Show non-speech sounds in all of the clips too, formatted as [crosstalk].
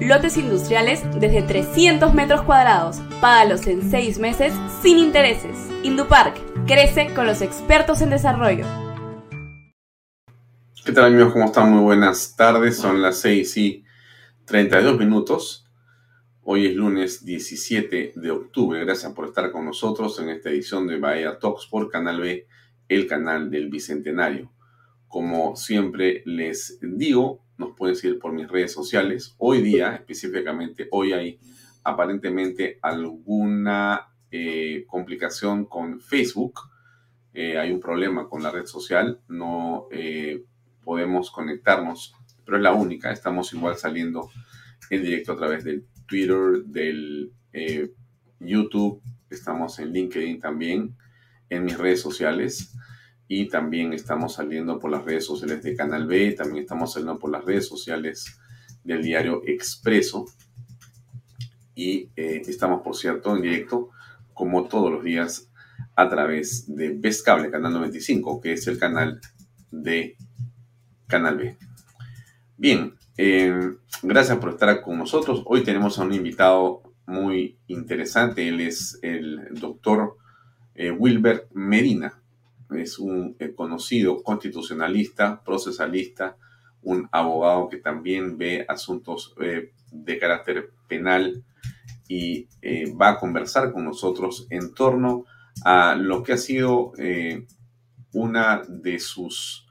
lotes industriales desde 300 metros cuadrados. Págalos en 6 meses sin intereses. Indupark Crece con los expertos en desarrollo. ¿Qué tal amigos? ¿Cómo están? Muy buenas tardes. Son las 6 y 32 minutos. Hoy es lunes 17 de octubre. Gracias por estar con nosotros en esta edición de Bahía Talks por Canal B, el canal del Bicentenario. Como siempre les digo, nos pueden seguir por mis redes sociales. Hoy día, específicamente, hoy hay aparentemente alguna eh, complicación con Facebook. Eh, hay un problema con la red social, no eh, podemos conectarnos, pero es la única. Estamos igual saliendo en directo a través del Twitter, del YouTube, estamos en LinkedIn también, en mis redes sociales y también estamos saliendo por las redes sociales de Canal B, también estamos saliendo por las redes sociales del diario Expreso y estamos, por cierto, en directo como todos los días, a través de Best Cable, Canal 95, que es el canal de Canal B. Bien, eh, gracias por estar con nosotros. Hoy tenemos a un invitado muy interesante. Él es el doctor eh, Wilber Medina. Es un eh, conocido constitucionalista, procesalista, un abogado que también ve asuntos de carácter penal y eh, va a conversar con nosotros en torno a lo que ha sido eh, una de sus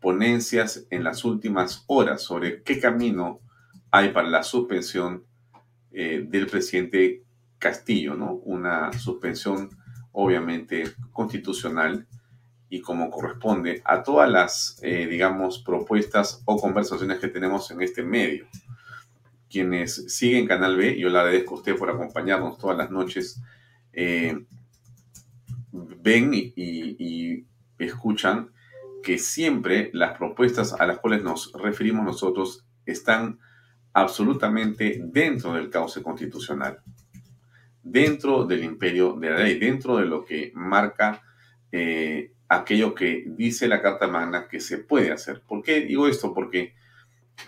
ponencias en las últimas horas sobre qué camino hay para la suspensión eh, del presidente Castillo, ¿no? Una suspensión obviamente constitucional y como corresponde a todas las, digamos, propuestas o conversaciones que tenemos en este medio. Quienes siguen Canal B, yo le agradezco a usted por acompañarnos todas las noches, eh, ven y, escuchan que siempre las propuestas a las cuales nos referimos nosotros están absolutamente dentro del cauce constitucional, dentro del imperio de la ley, dentro de lo que marca eh, aquello que dice la Carta Magna que se puede hacer. ¿Por qué digo esto? Porque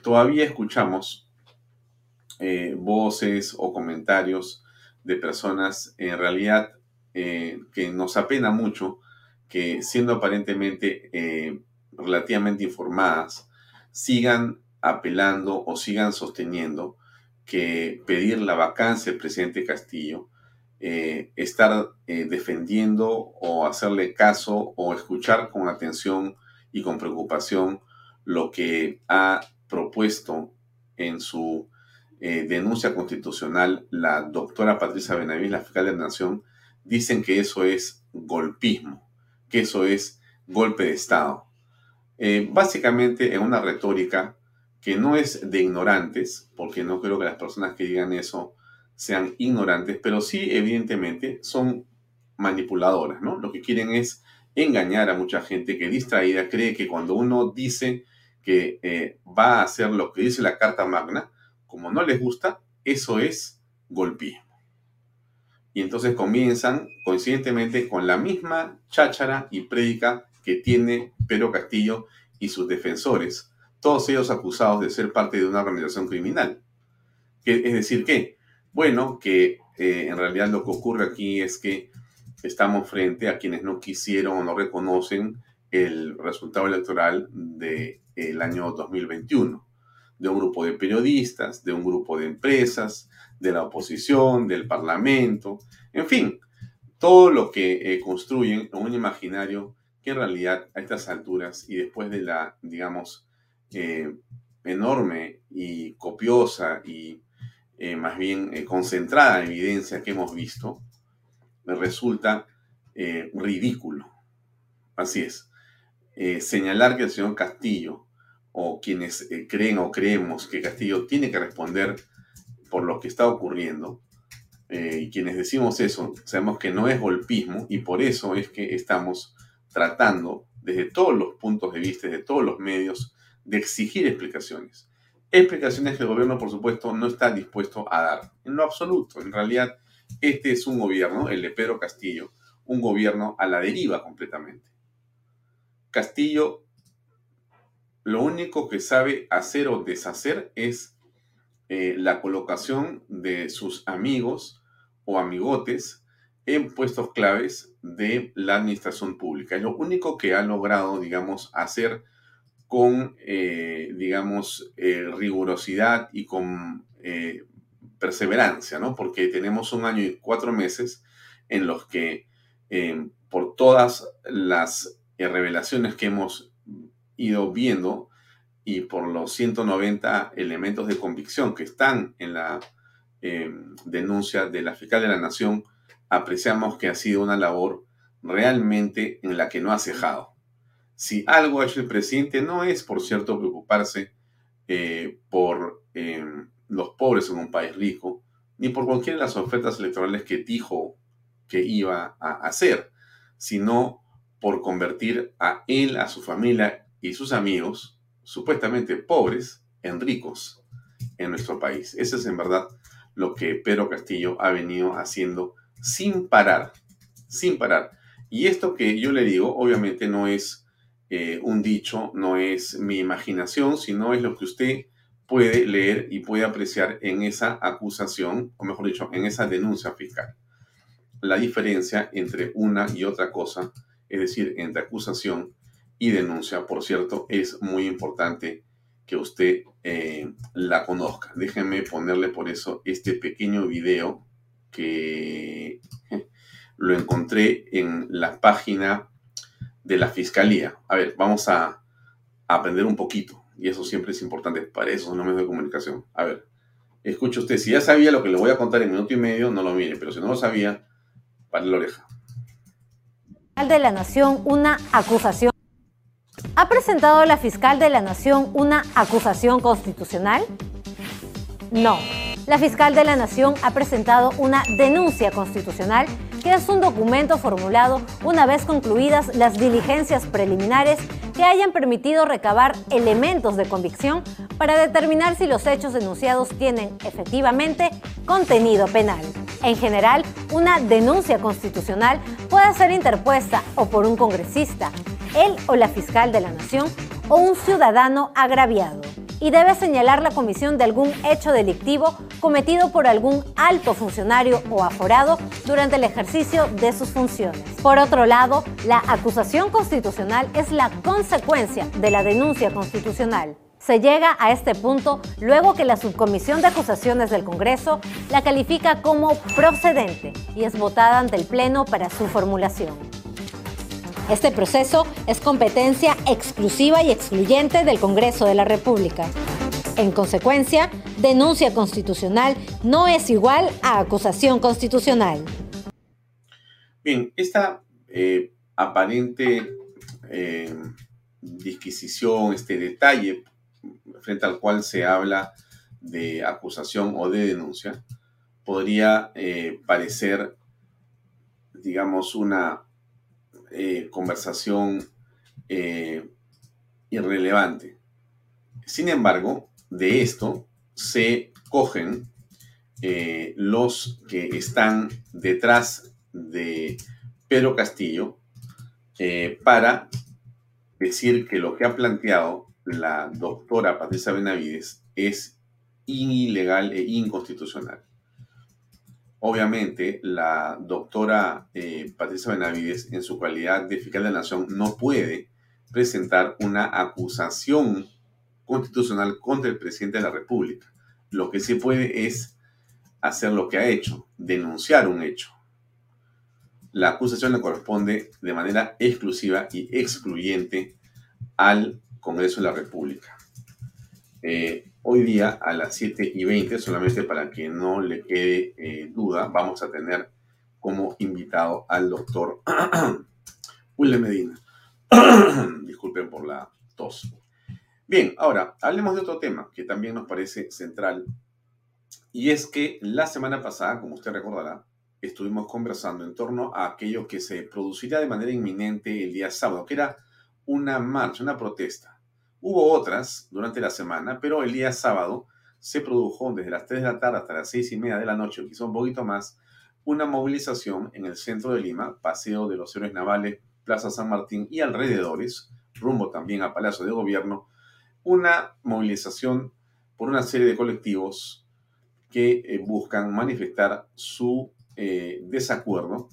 todavía escuchamos eh, voces o comentarios de personas en realidad eh, que nos apena mucho que siendo aparentemente eh, relativamente informadas sigan apelando o sigan sosteniendo que pedir la vacancia del presidente Castillo, estar defendiendo o hacerle caso o escuchar con atención y con preocupación lo que ha propuesto en su eh, denuncia constitucional la doctora Patricia Benavides, la fiscal de la Nación, dicen que eso es golpismo, que eso es golpe de Estado. Eh, básicamente en una retórica que no es de ignorantes, porque no creo que las personas que digan eso sean ignorantes, pero sí evidentemente son manipuladoras, ¿no? Lo que quieren es engañar a mucha gente que distraída cree que cuando uno dice que eh, va a hacer lo que dice la Carta Magna, como no les gusta, eso es golpismo. Y entonces comienzan coincidentemente con la misma cháchara y prédica que tiene Pedro Castillo y sus defensores, todos ellos acusados de ser parte de una organización criminal. Es decir, que, bueno, que eh, en realidad lo que ocurre aquí es que estamos frente a quienes no quisieron o no reconocen el resultado electoral del año 2021, de un grupo de periodistas, de un grupo de empresas, de la oposición, del parlamento, en fin, todo lo que eh, construyen en un imaginario que en realidad a estas alturas y después de la, digamos, eh, enorme y copiosa y eh, más bien concentrada evidencia que hemos visto, resulta ridículo. Así es. señalar que el señor Castillo o quienes creen o creemos que Castillo tiene que responder por lo que está ocurriendo, eh, y quienes decimos eso, sabemos que no es golpismo y por eso es que estamos tratando desde todos los puntos de vista, desde todos los medios, de exigir explicaciones. Explicaciones que el gobierno, por supuesto, no está dispuesto a dar, en lo absoluto. En realidad, este es un gobierno, el de Pedro Castillo, un gobierno a la deriva completamente. Castillo, lo único que sabe hacer o deshacer es eh, la colocación de sus amigos o amigotes en puestos claves de la administración pública. Lo único que ha logrado, digamos, hacer con, eh, digamos, eh, rigurosidad y con perseverancia, ¿no? Porque tenemos un año y cuatro meses en los que, por todas las revelaciones que hemos ido viendo, y por los 190 elementos de convicción que están en la eh, denuncia de la fiscal de la Nación, apreciamos que ha sido una labor realmente en la que no ha cejado. Si algo ha hecho el presidente, no es, por cierto, preocuparse eh, por eh, los pobres en un país rico, ni por cualquiera de las ofertas electorales que dijo que iba a hacer, sino por convertir a él, a su familia y sus amigos supuestamente pobres en ricos en nuestro país. Eso es en verdad lo que Pedro Castillo ha venido haciendo sin parar, sin parar. Y esto que yo le digo, obviamente no es eh, un dicho, no es mi imaginación, sino es lo que usted puede leer y puede apreciar en esa acusación, o mejor dicho, en esa denuncia fiscal. La diferencia entre una y otra cosa, es decir, entre acusación y denuncia, por cierto, es muy importante que usted eh, la conozca. Déjenme ponerle por eso este pequeño video que lo encontré en la página de la Fiscalía. A ver, vamos a, aprender un poquito. Y eso siempre es importante para esos medios de comunicación. A ver, escuche usted. Si ya sabía lo que le voy a contar en minuto y medio, no lo mire. Pero si no lo sabía, para la oreja. De la Nación, una acusación ¿Ha presentado la fiscal de la Nación una acusación constitucional? No. La fiscal de la Nación ha presentado una denuncia constitucional que es un documento formulado una vez concluidas las diligencias preliminares que hayan permitido recabar elementos de convicción para determinar si los hechos denunciados tienen efectivamente contenido penal. En general, una denuncia constitucional puede ser interpuesta o por un congresista, él o la fiscal de la nación o un ciudadano agraviado y debe señalar la comisión de algún hecho delictivo cometido por algún alto funcionario o aforado durante el ejercicio de sus funciones. Por otro lado, la acusación constitucional es la consecuencia de la denuncia constitucional. Se llega a este punto luego que la Subcomisión de Acusaciones del Congreso la califica como procedente y es votada ante el Pleno para su formulación. Este proceso es competencia exclusiva y excluyente del Congreso de la República. En consecuencia, denuncia constitucional no es igual a acusación constitucional. Bien, esta eh, aparente eh, disquisición, este detalle frente al cual se habla de acusación o de denuncia, podría eh, parecer, digamos, una eh, conversación eh, irrelevante. Sin embargo, de esto se cogen eh, los que están detrás de Pedro Castillo para decir que lo que ha planteado la doctora Patricia Benavides es ilegal e inconstitucional. Obviamente, la doctora eh, Patricia Benavides, en su calidad de fiscal de la Nación, no puede presentar una acusación constitucional contra el presidente de la República. Lo que sí puede es hacer lo que ha hecho, denunciar un hecho. La acusación le corresponde de manera exclusiva y excluyente al Congreso de la República. Eh, hoy día a las 7 y 20, solamente para que no le quede eh, duda, vamos a tener como invitado al doctor [clears throat] William Medina. [clears throat] Disculpen por la tos. Bien, ahora hablemos de otro tema que también nos parece central y es que la semana pasada, como usted recordará, estuvimos conversando en torno a aquello que se produciría de manera inminente el día sábado, que era una marcha, una protesta. Hubo otras durante la semana, pero el día sábado se produjo desde las 3 de la tarde hasta las 6 y media de la noche, quizá un poquito más, una movilización en el centro de Lima, Paseo de los Héroes Navales, Plaza San Martín y alrededores, rumbo también a Palacio de Gobierno, una movilización por una serie de colectivos que eh, buscan manifestar su eh, desacuerdo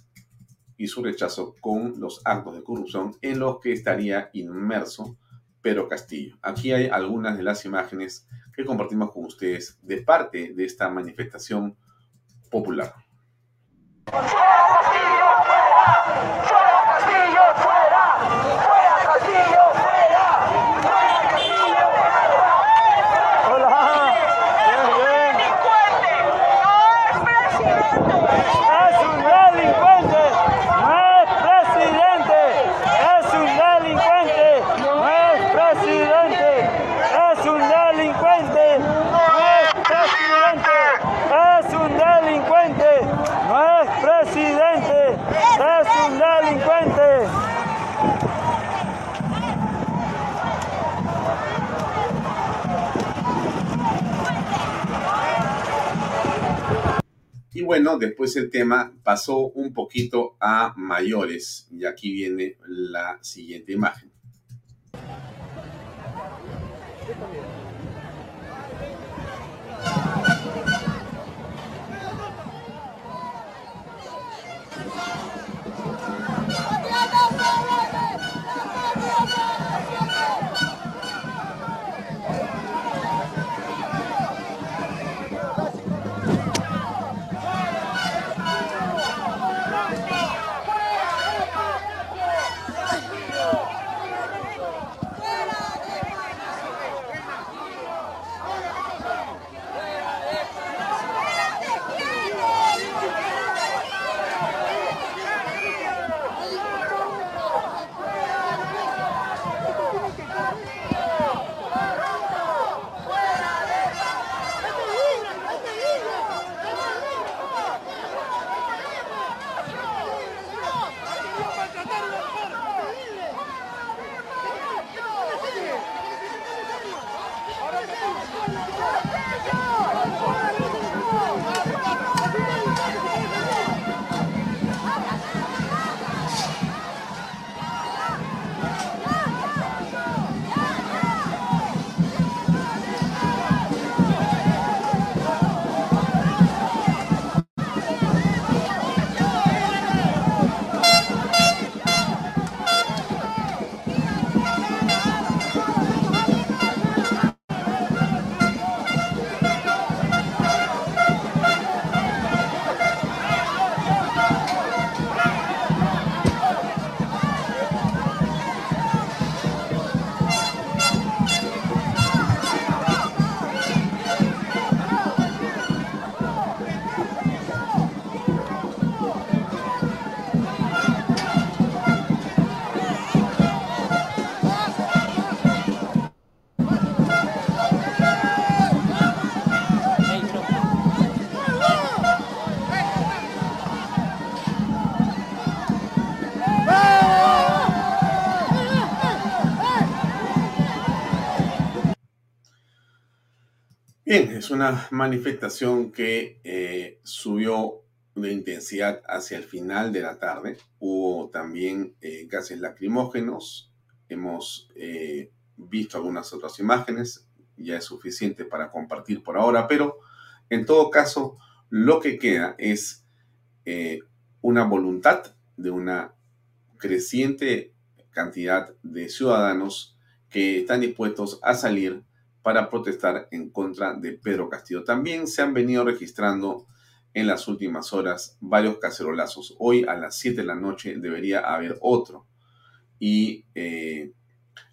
y su rechazo con los actos de corrupción en los que estaría inmerso Pedro Castillo. Aquí hay algunas de las imágenes que compartimos con ustedes de parte de esta manifestación popular. Bueno, después el tema pasó un poquito a mayores y aquí viene la siguiente imagen. Una manifestación que eh, subió de intensidad hacia el final de la tarde. Hubo también eh, gases lacrimógenos. Hemos eh, visto algunas otras imágenes. Ya es suficiente para compartir por ahora, pero en todo caso, lo que queda es una voluntad de una creciente cantidad de ciudadanos que están dispuestos a salir para protestar en contra de Pedro Castillo. También se han venido registrando en las últimas horas varios cacerolazos. Hoy a las 7 de la noche debería haber otro. Y eh,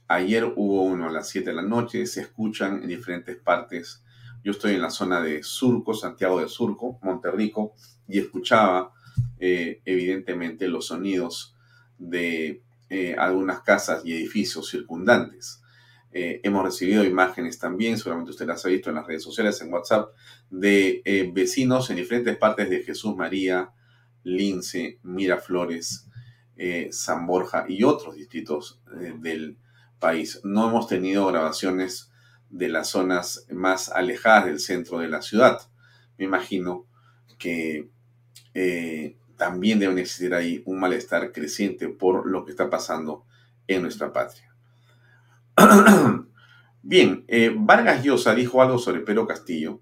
ayer hubo uno a las 7 de la noche. Se escuchan en diferentes partes. Yo estoy en la zona de Surco, Santiago de Surco, Monterrico, y escuchaba eh, evidentemente los sonidos de eh, algunas casas y edificios circundantes. Eh, hemos recibido imágenes también, seguramente usted las ha visto en las redes sociales, en WhatsApp, de eh, vecinos en diferentes partes de Jesús María, Lince, Miraflores, San Borja y otros distritos del país. No hemos tenido grabaciones de las zonas más alejadas del centro de la ciudad. Me imagino que también debe existir ahí un malestar creciente por lo que está pasando en nuestra patria. [clears throat] Bien, eh, Vargas Llosa dijo algo sobre Pedro Castillo.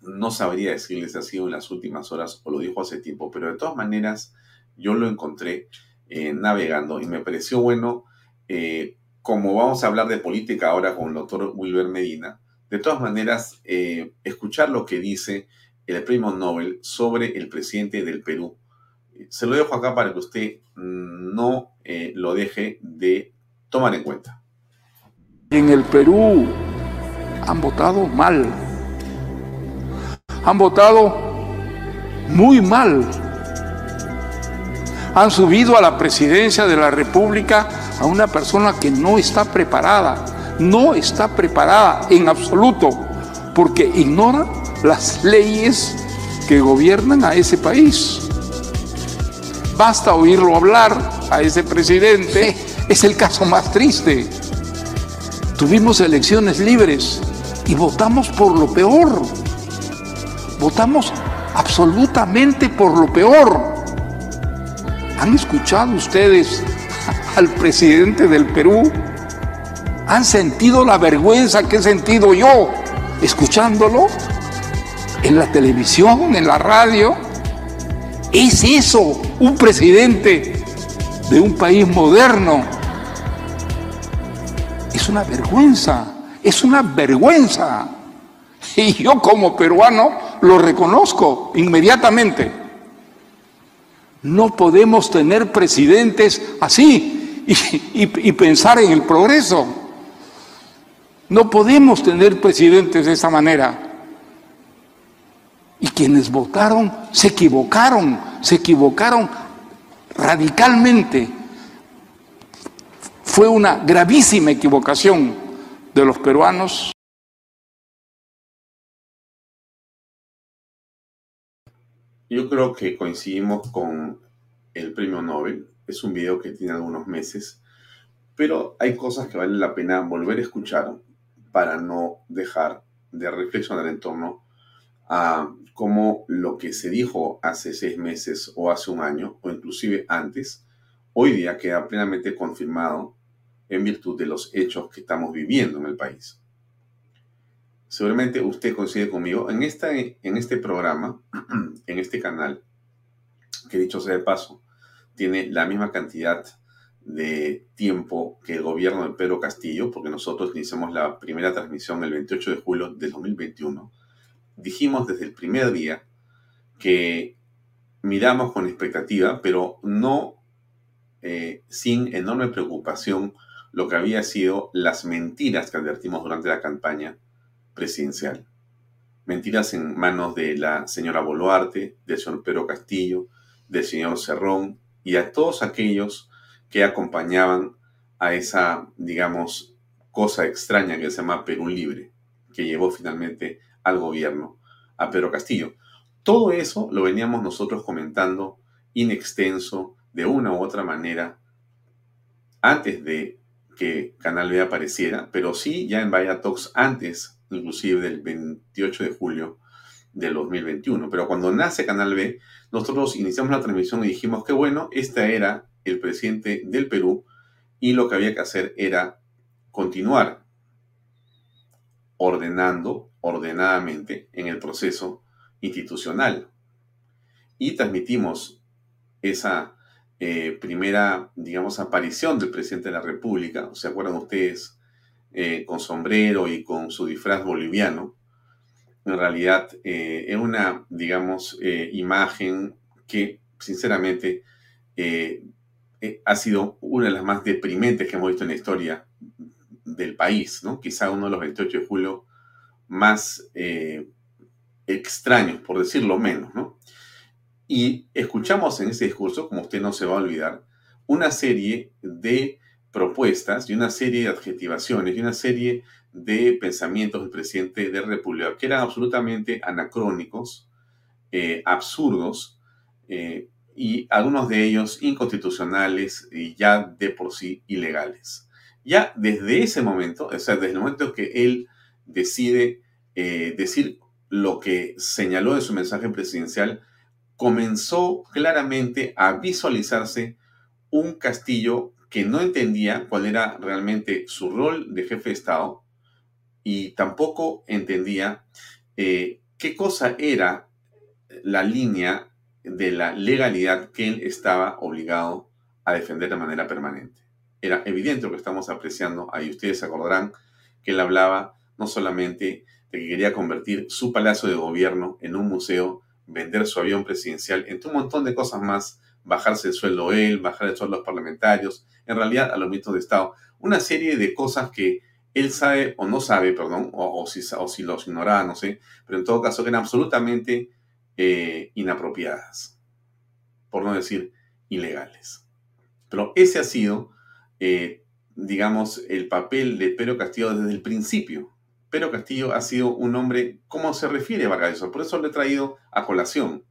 No sabría decirles si ha sido en las últimas horas o lo dijo hace tiempo, pero de todas maneras yo lo encontré eh, navegando y me pareció bueno, eh, como vamos a hablar de política ahora con el doctor Wilber Medina, de todas maneras escuchar lo que dice el premio Nobel sobre el presidente del Perú. Se lo dejo acá para que usted mm, no lo deje de tomar en cuenta. En el Perú han votado mal. Han votado muy mal. Han subido a la presidencia de la República a una persona que no está preparada. No está preparada en absoluto porque ignora las leyes que gobiernan a ese país. Basta oírlo hablar a ese presidente, [laughs] es el caso más triste. Tuvimos elecciones libres y votamos por lo peor. Votamos absolutamente por lo peor. ¿Han escuchado ustedes [laughs] al presidente del Perú? ¿Han sentido la vergüenza que he sentido yo escuchándolo? en la televisión, en la radio. ¿Es eso un presidente de un país moderno? Es una vergüenza, es una vergüenza. Y yo como peruano lo reconozco inmediatamente. No podemos tener presidentes así y, pensar en el progreso. No podemos tener presidentes de esa manera. Y quienes votaron se equivocaron, se equivocaron radicalmente. Fue una gravísima equivocación de los peruanos. Yo creo que coincidimos con el premio Nobel. Es un video que tiene algunos meses, pero hay cosas que vale la pena volver a escuchar para no dejar de reflexionar en torno a cómo lo que se dijo hace seis meses o hace un año, o inclusive antes, hoy día queda plenamente confirmado en virtud de los hechos que estamos viviendo en el país. Seguramente usted coincide conmigo en, esta, en este programa, [clears throat] en este canal, que dicho sea de paso, tiene la misma cantidad de tiempo que el gobierno de Pedro Castillo, porque nosotros iniciamos la primera transmisión el 28 de julio de 2021 dijimos desde el primer día que miramos con expectativa, pero no eh, sin enorme preocupación lo que había sido las mentiras que advertimos durante la campaña presidencial. Mentiras en manos de la señora Boluarte, del señor Pedro Castillo, del señor Cerrón y a todos aquellos que acompañaban a esa, digamos, cosa extraña que se llama Perú Libre, que llevó finalmente al gobierno, a Pedro Castillo. Todo eso lo veníamos nosotros comentando in extenso, de una u otra manera, antes de que Canal B apareciera, pero sí ya en Vaya Talks antes inclusive del 28 de julio del 2021. Pero cuando nace Canal B, nosotros iniciamos la transmisión y dijimos que bueno, este era el presidente del Perú y lo que había que hacer era continuar ordenando ordenadamente en el proceso institucional. Y transmitimos esa eh, primera, digamos, aparición del presidente de la República, ¿se acuerdan ustedes? Eh, con sombrero y con su disfraz boliviano. En realidad eh, es una, digamos, imagen que, sinceramente, ha sido una de las más deprimentes que hemos visto en la historia del país, ¿no? Quizá uno de los 28 de julio más extraños, por decirlo menos, ¿no? Y escuchamos en ese discurso, como usted no se va a olvidar, una serie de propuestas y una serie de adjetivaciones y una serie de pensamientos del presidente de República que eran absolutamente anacrónicos, eh, absurdos eh, y algunos de ellos inconstitucionales y ya de por sí ilegales. Ya desde ese momento, o sea, desde el momento que él decide eh, decir lo que señaló en su mensaje presidencial, comenzó claramente a visualizarse un Castillo que no entendía cuál era realmente su rol de jefe de Estado y tampoco entendía eh, qué cosa era la línea de la legalidad que él estaba obligado a defender de manera permanente. Era evidente lo que estamos apreciando ahí. Ustedes se acordarán que él hablaba no solamente de que quería convertir su palacio de gobierno en un museo, vender su avión presidencial, entre un montón de cosas más, bajarse el sueldo él, bajar el sueldo a los parlamentarios, en realidad a los ministros de Estado, una serie de cosas que él sabe o no sabe, perdón, o, si, o si los ignoraba, no sé, pero en todo caso que eran absolutamente eh, inapropiadas, por no decir ilegales. Pero ese ha sido, eh, digamos, el papel de Pedro Castillo desde el principio. Pero Castillo ha sido un hombre, ¿cómo se refiere Vargas Por eso lo he traído a colación,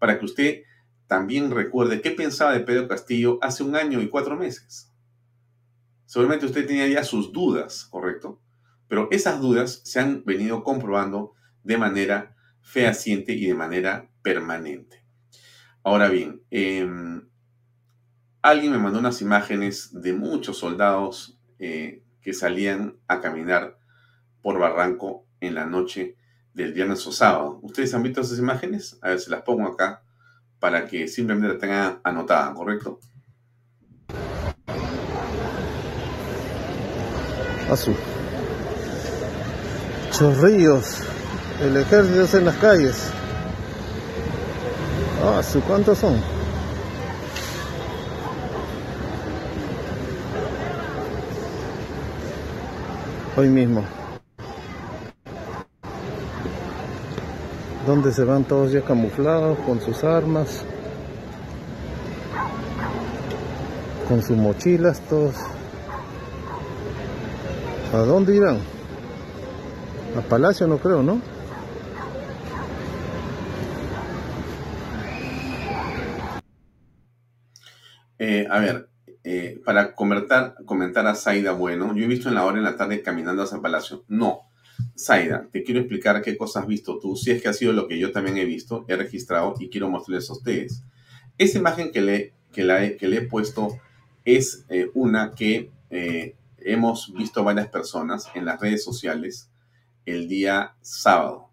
para que usted también recuerde qué pensaba de Pedro Castillo hace un año y cuatro meses. Seguramente usted tenía ya sus dudas, ¿correcto? Pero esas dudas se han venido comprobando de manera fehaciente y de manera permanente. Ahora bien, em, alguien me mandó unas imágenes de muchos soldados eh, que salían a caminar por Barranco en la noche del viernes o sábado. ¿Ustedes han visto esas imágenes? A ver, se las pongo acá para que simplemente la tengan anotada, ¿correcto? Azul. Chorrillos. El ejército en las calles. Ah, ¿cuántos son? Hoy mismo. Donde se van todos ya camuflados con sus armas, con sus mochilas, todos. ¿A dónde irán? A Palacio no creo, ¿no? Eh, a ver, eh, para comentar, comentar a Zaida Bueno, yo he visto en la hora en la tarde caminando hacia Palacio. No, Zaida, te quiero explicar qué cosas has visto tú, si es que ha sido lo que yo también he visto, he registrado y quiero mostrarles a ustedes. Esa imagen que le, que le he puesto es eh, una que eh, hemos visto varias personas en las redes sociales el día sábado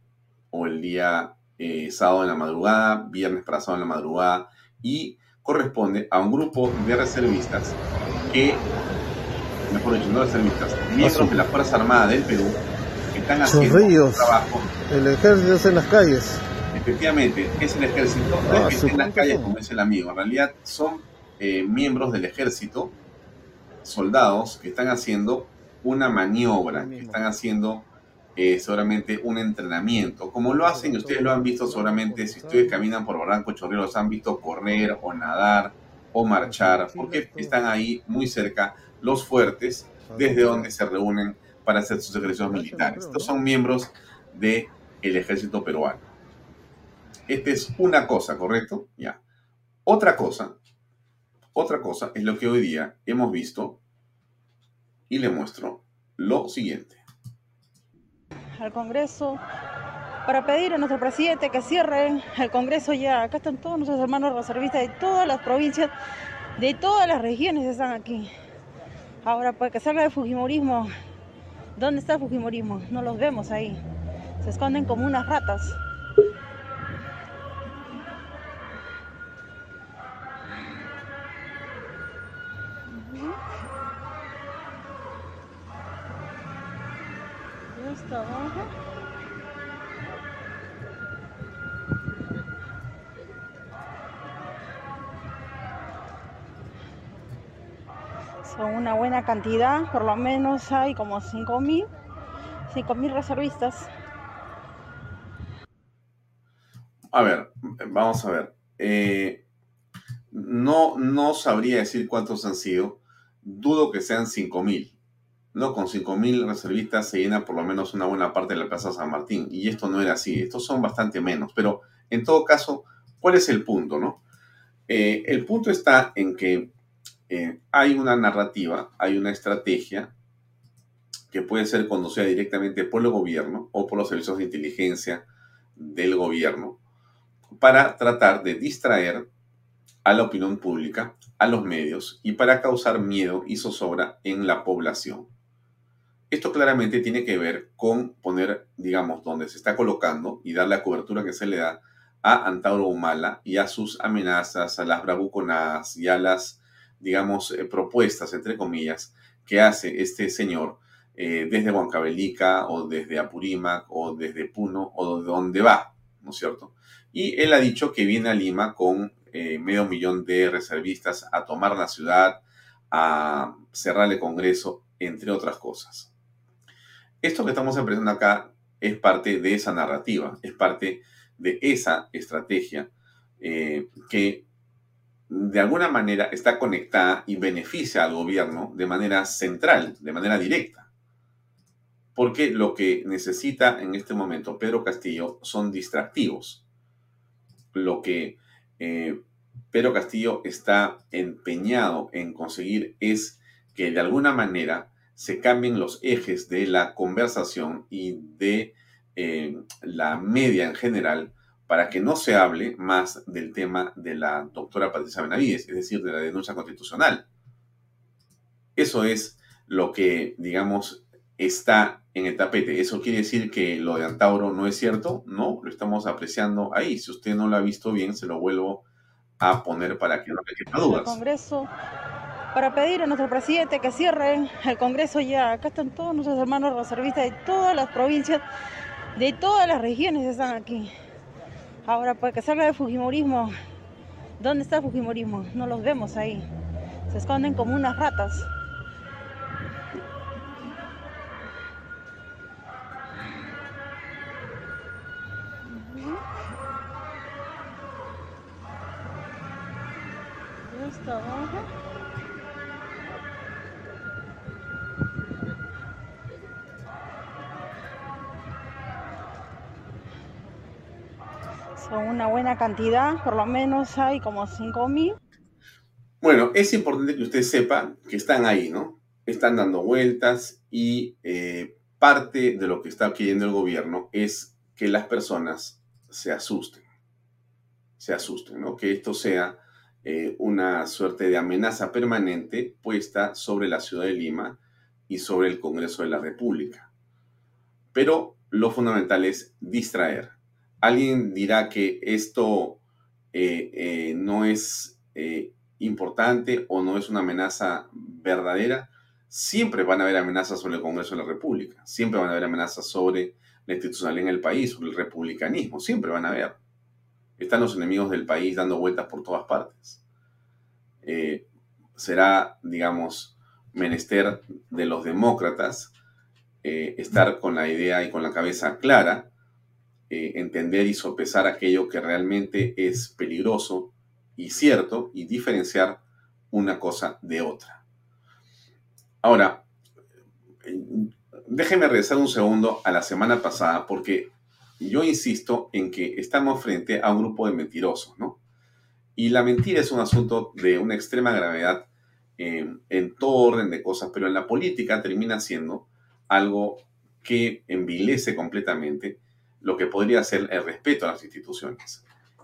o el día eh, sábado en la madrugada, viernes para sábado en la madrugada y corresponde a un grupo de reservistas que, mejor dicho, no reservistas, miembros de la Fuerza Armada del Perú están haciendo ríos, trabajo. El ejército es en las calles. Efectivamente, es el ejército, no es ah, que esté en las calles como es el amigo, en realidad son eh, miembros del ejército, soldados que están haciendo una maniobra, que están haciendo eh, seguramente un entrenamiento, como lo hacen, ustedes lo han visto seguramente, si ustedes caminan por Barranco Chorrillos, los han visto correr o nadar o marchar, porque están ahí muy cerca los fuertes, desde donde se reúnen para hacer sus ejercicios militares. Estos son miembros del el ejército peruano. Esta es una cosa, ¿correcto? Ya. Otra cosa, otra cosa es lo que hoy día hemos visto y le muestro lo siguiente. al Congreso para pedir a nuestro presidente que cierre el Congreso ya. Acá están todos nuestros hermanos reservistas de todas las provincias, de todas las regiones están aquí. Ahora, pues que salga el Fujimorismo. ¿Dónde está el Fujimorismo? No los vemos ahí. Se esconden como unas ratas. Cantidad, por lo menos hay como 5.000, 5.000 reservistas. A ver, vamos a ver. Eh, no, no sabría decir cuántos han sido. Dudo que sean 5.000. ¿no? Con 5.000 reservistas se llena por lo menos una buena parte de la Plaza San Martín. Y esto no era así. Estos son bastante menos. Pero en todo caso, ¿cuál es el punto, no? Eh, el punto está en que eh, hay una narrativa, hay una estrategia que puede ser conducida directamente por el gobierno o por los servicios de inteligencia del gobierno para tratar de distraer a la opinión pública, a los medios y para causar miedo y zozobra en la población. Esto claramente tiene que ver con poner, digamos, donde se está colocando y dar la cobertura que se le da a Antauro Humala y a sus amenazas, a las bravuconadas y a las digamos, eh, propuestas, entre comillas, que hace este señor eh, desde Huancavelica o desde Apurímac o desde Puno o de donde va, ¿no es cierto? Y él ha dicho que viene a Lima con eh, medio millón de reservistas a tomar la ciudad, a cerrar el Congreso, entre otras cosas. Esto que estamos aprendiendo acá es parte de esa narrativa, es parte de esa estrategia que de alguna manera está conectada y beneficia al gobierno de manera central, de manera directa. Porque lo que necesita en este momento Pedro Castillo son distractivos. Lo que eh, Pedro Castillo está empeñado en conseguir es que de alguna manera se cambien los ejes de la conversación y de eh, la media en general para que no se hable más del tema de la doctora Patricia Benavides, es decir, de la denuncia constitucional. Eso es lo que, digamos, está en el tapete. ¿Eso quiere decir que lo de Antauro no es cierto? No, lo estamos apreciando ahí. Si usted no lo ha visto bien, se lo vuelvo a poner para que no le quepa dudas. Congreso para pedir a nuestro presidente que cierre el Congreso ya. Acá están todos nuestros hermanos reservistas de todas las provincias, de todas las regiones están aquí. Ahora, pues que salga el Fujimorismo. ¿Dónde está Fujimorismo? No los vemos ahí. Se esconden como unas ratas. Está abajo. Son una buena cantidad, por lo menos hay como 5.000. Bueno, es importante que usted sepa que están ahí, ¿no? Están dando vueltas y eh, parte de lo que está pidiendo el gobierno es que las personas se asusten, se asusten, ¿no? Que esto sea eh, una suerte de amenaza permanente puesta sobre la ciudad de Lima y sobre el Congreso de la República. Pero lo fundamental es distraer, alguien dirá que esto eh, eh, no es eh, importante o no es una amenaza verdadera, siempre van a haber amenazas sobre el Congreso de la República, siempre van a haber amenazas sobre la institucionalidad en el país, sobre el republicanismo, siempre van a haber. Están los enemigos del país dando vueltas por todas partes. será, digamos, menester de los demócratas estar con la idea y con la cabeza clara eh, entender y sopesar aquello que realmente es peligroso y cierto y diferenciar una cosa de otra. Ahora, déjeme regresar un segundo a la semana pasada porque yo insisto en que estamos frente a un grupo de mentirosos, ¿no? Y la mentira es un asunto de una extrema gravedad en todo orden de cosas, pero en la política termina siendo algo que envilece completamente lo que podría ser el respeto a las instituciones.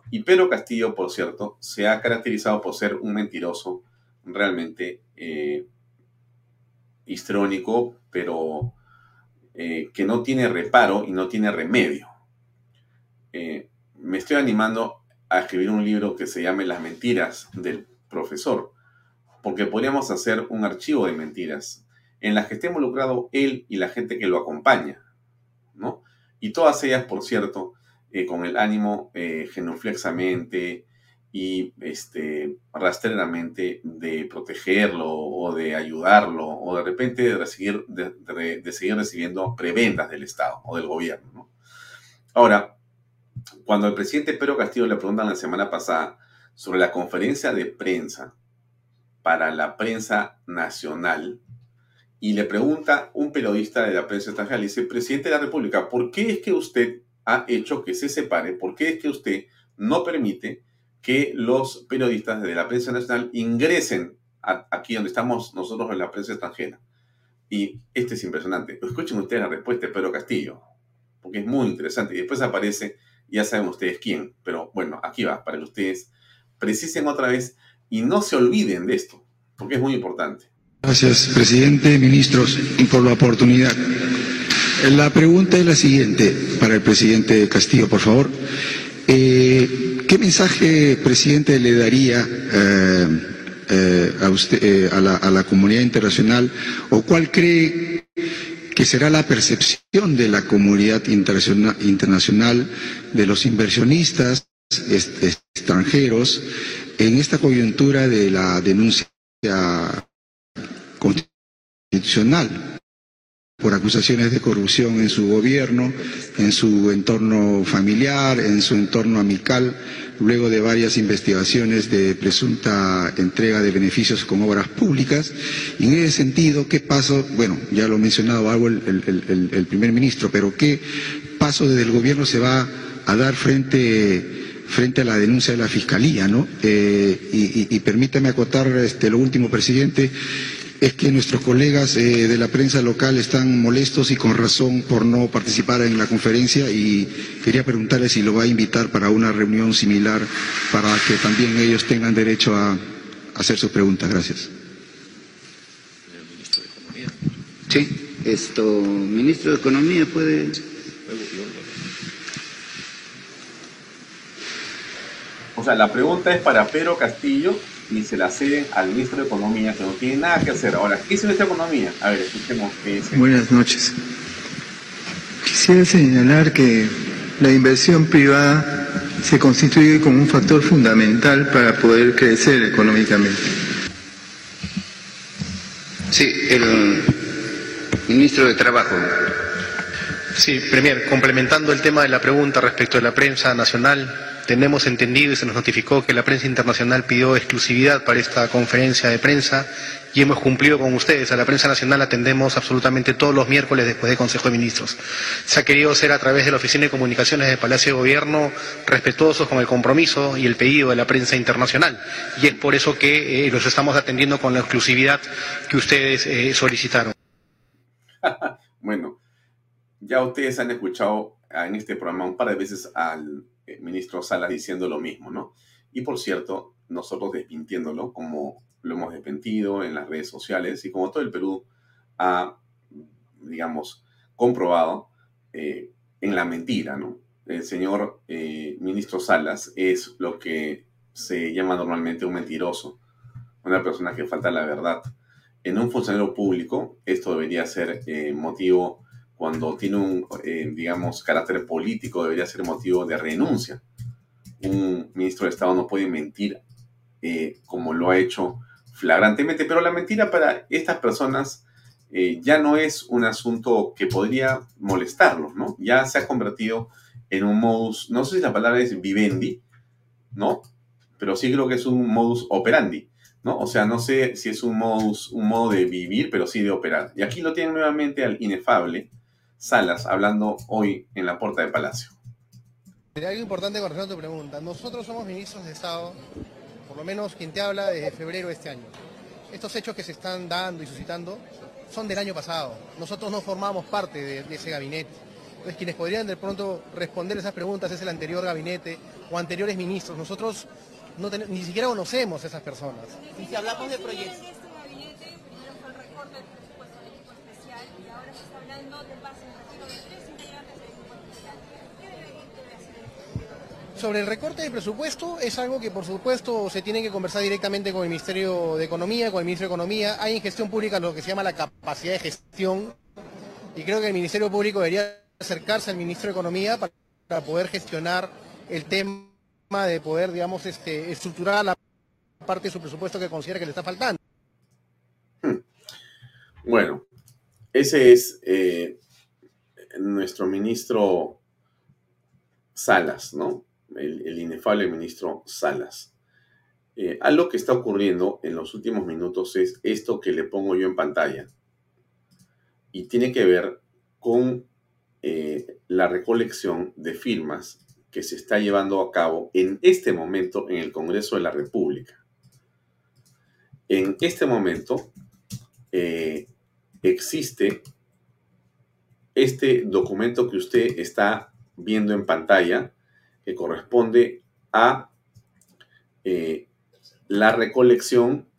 Y Pedro Castillo, por cierto, se ha caracterizado por ser un mentiroso realmente eh, histrónico, pero eh, que no tiene reparo y no tiene remedio. Eh, me estoy animando a escribir un libro que se llame Las mentiras del profesor, porque podríamos hacer un archivo de mentiras en las que esté involucrado él y la gente que lo acompaña. Y todas ellas, por cierto, eh, con el ánimo eh, genuflexamente y este, rastreramente de protegerlo o de ayudarlo o de repente de, seguir, de, seguir recibiendo prebendas del Estado o del gobierno. Ahora, cuando el presidente Pedro Castillo le preguntan la semana pasada sobre la conferencia de prensa para la prensa nacional, y le pregunta un periodista de la prensa extranjera, le dice, presidente de la República, ¿por qué es que usted ha hecho que se separe? ¿Por qué es que usted no permite que los periodistas de la prensa nacional ingresen aquí donde estamos nosotros en la prensa extranjera? Y este es impresionante. Escuchen ustedes la respuesta de Pedro Castillo, porque es muy interesante. Y después aparece, ya saben ustedes quién, pero bueno, aquí va, para que ustedes precisen otra vez y no se olviden de esto, porque es muy importante. Gracias, presidente, ministros, por la oportunidad. La pregunta es la siguiente para el presidente Castillo, por favor. Eh, ¿Qué mensaje, presidente, le daría eh, eh, a, usted, a, la, comunidad internacional o cuál cree que será la percepción de la comunidad internacional, de los inversionistas extranjeros en esta coyuntura de la denuncia constitucional por acusaciones de corrupción en su gobierno, en su entorno familiar, en su entorno amical, luego de varias investigaciones de presunta entrega de beneficios con obras públicas. Y en ese sentido, ¿qué paso? Bueno, ya lo ha mencionado algo el, primer ministro, pero ¿qué paso desde el gobierno se va a dar frente frente a la denuncia de la Fiscalía, ¿no? Eh, y, y, permítame acotar este, lo último, presidente, es que nuestros colegas eh, de la prensa local están molestos y con razón por no participar en la conferencia y quería preguntarle si lo va a invitar para una reunión similar para que también ellos tengan derecho a hacer sus preguntas. Gracias. Sí, esto, ministro de Economía puede. O sea, la pregunta es para Pedro Castillo y se la ceden al ministro de Economía, que no tiene nada que hacer. Ahora, ¿qué es nuestra Economía? A ver, escuchemos qué dice. Buenas noches. Quisiera señalar que la inversión privada se constituye como un factor fundamental para poder crecer económicamente. Sí, el ministro de Trabajo. Sí, Premier, complementando el tema de la pregunta respecto de la prensa nacional, tenemos entendido y se nos notificó que la prensa internacional pidió exclusividad para esta conferencia de prensa y hemos cumplido con ustedes. A la prensa nacional atendemos absolutamente todos los miércoles después del Consejo de Ministros. Se ha querido ser a través de la Oficina de Comunicaciones del Palacio de Gobierno respetuosos con el compromiso y el pedido de la prensa internacional. Y es por eso que eh, los estamos atendiendo con la exclusividad que ustedes eh, solicitaron. [laughs] bueno, ya ustedes han escuchado en este programa un par de veces al eh, ministro Salas diciendo lo mismo, ¿no? Y por cierto, nosotros desmintiéndolo, como lo hemos desmentido en las redes sociales y como todo el Perú ha, digamos, comprobado eh, en la mentira, ¿no? El señor eh, ministro Salas es lo que se llama normalmente un mentiroso, una persona que falta la verdad. En un funcionario público, esto debería ser motivo cuando tiene un, eh, digamos, carácter político, debería ser motivo de renuncia. Un ministro de Estado no puede mentir eh, como lo ha hecho flagrantemente, pero la mentira para estas personas eh, ya no es un asunto que podría molestarlos, ¿no? Ya se ha convertido en un modus, no sé si la palabra es vivendi, ¿no? Pero sí creo que es un modus operandi, ¿no? O sea, no sé si es un modus, un modo de vivir, pero sí de operar. Y aquí lo tienen nuevamente al inefable, Salas hablando hoy en la puerta del Palacio. Hay algo importante con respecto a tu pregunta. Nosotros somos ministros de Estado, por lo menos quien te habla desde febrero de este año. Estos hechos que se están dando y suscitando son del año pasado. Nosotros no formamos parte de, de ese gabinete. Entonces, quienes podrían de pronto responder esas preguntas es el anterior gabinete o anteriores ministros. Nosotros no ten- ni siquiera conocemos a esas personas. Y si hablamos de proyectos. Sobre el recorte de presupuesto es algo que por supuesto se tiene que conversar directamente con el Ministerio de Economía, con el Ministro de Economía. Hay en gestión pública lo que se llama la capacidad de gestión y creo que el Ministerio Público debería acercarse al Ministro de Economía para, para poder gestionar el tema de poder, digamos, este, estructurar la parte de su presupuesto que considera que le está faltando. Bueno, ese es eh, nuestro ministro Salas, ¿no? El, inefable ministro Salas. Eh, algo que está ocurriendo en los últimos minutos es esto que le pongo yo en pantalla. Y tiene que ver con eh, la recolección de firmas que se está llevando a cabo en este momento en el Congreso de la República. En este momento eh, existe este documento que usted está viendo en pantalla, que corresponde a eh, la recolección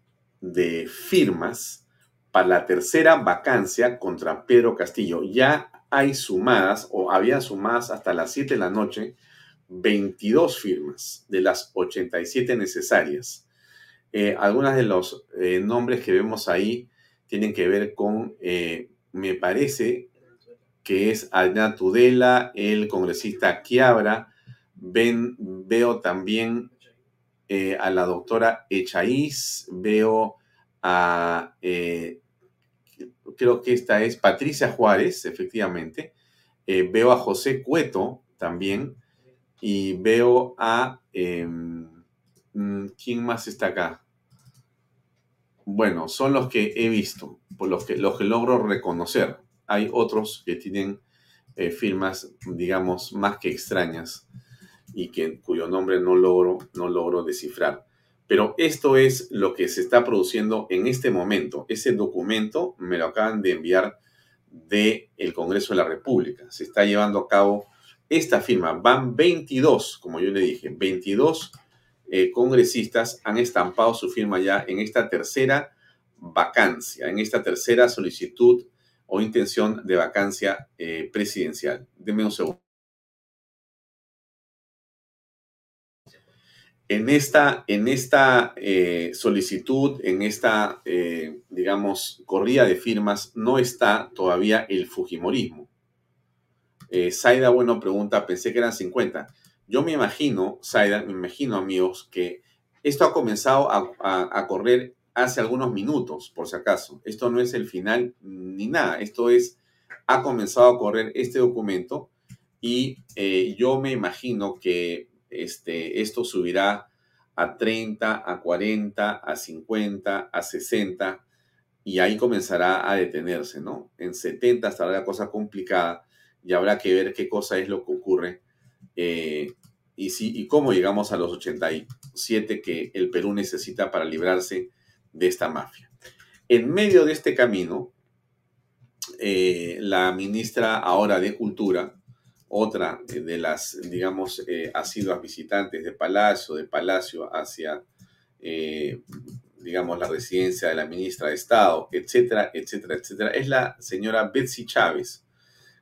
de firmas para la tercera vacancia contra Pedro Castillo. Ya hay sumadas, o había sumadas hasta las 7 de la noche, 22 firmas de las 87 necesarias. Eh, algunas de los eh, nombres que vemos ahí tienen que ver con, eh, me parece que es Adriana Tudela, el congresista Quiabra, veo también eh, a la doctora Echaíz, veo a, eh, creo que esta es Patricia Juárez, efectivamente, eh, veo a José Cueto también, y veo a, em, mm, ¿quién más está acá? Bueno, son los que he visto, los que, logro reconocer. Hay otros que tienen firmas, digamos, más que extrañas y que, cuyo nombre no logro, no logro descifrar. Pero esto es lo que se está produciendo en este momento. Ese documento me lo acaban de enviar del Congreso de la República. Se está llevando a cabo esta firma. Van 22, como yo le dije, 22 eh, congresistas han estampado su firma ya en esta tercera vacancia, en esta tercera solicitud o intención de vacancia eh, presidencial. Deme un segundo. En esta, en esta eh, solicitud, en esta, eh, digamos, corrida de firmas, no está todavía el Fujimorismo. Eh, Zaida, bueno, pregunta, pensé que eran 50. Yo me imagino, Zaida, me imagino, amigos, que esto ha comenzado a, a- a correr hace algunos minutos, por si acaso. Esto no es el final ni nada. Esto es, ha comenzado a correr este documento y eh, yo me imagino que este, esto subirá a 30, a 40, a 50, a 60 y ahí comenzará a detenerse, ¿no? En 70 estará la cosa complicada y habrá que ver qué cosa es lo que ocurre eh, y, si, y cómo llegamos a los 87 que el Perú necesita para librarse de esta mafia. En medio de este camino, eh, la ministra ahora de Cultura, otra eh, de las, digamos, eh, asiduas visitantes de Palacio, de Palacio hacia, eh, digamos, la residencia de la ministra de Estado, etcétera, etcétera, etcétera, es la señora Betsy Chávez,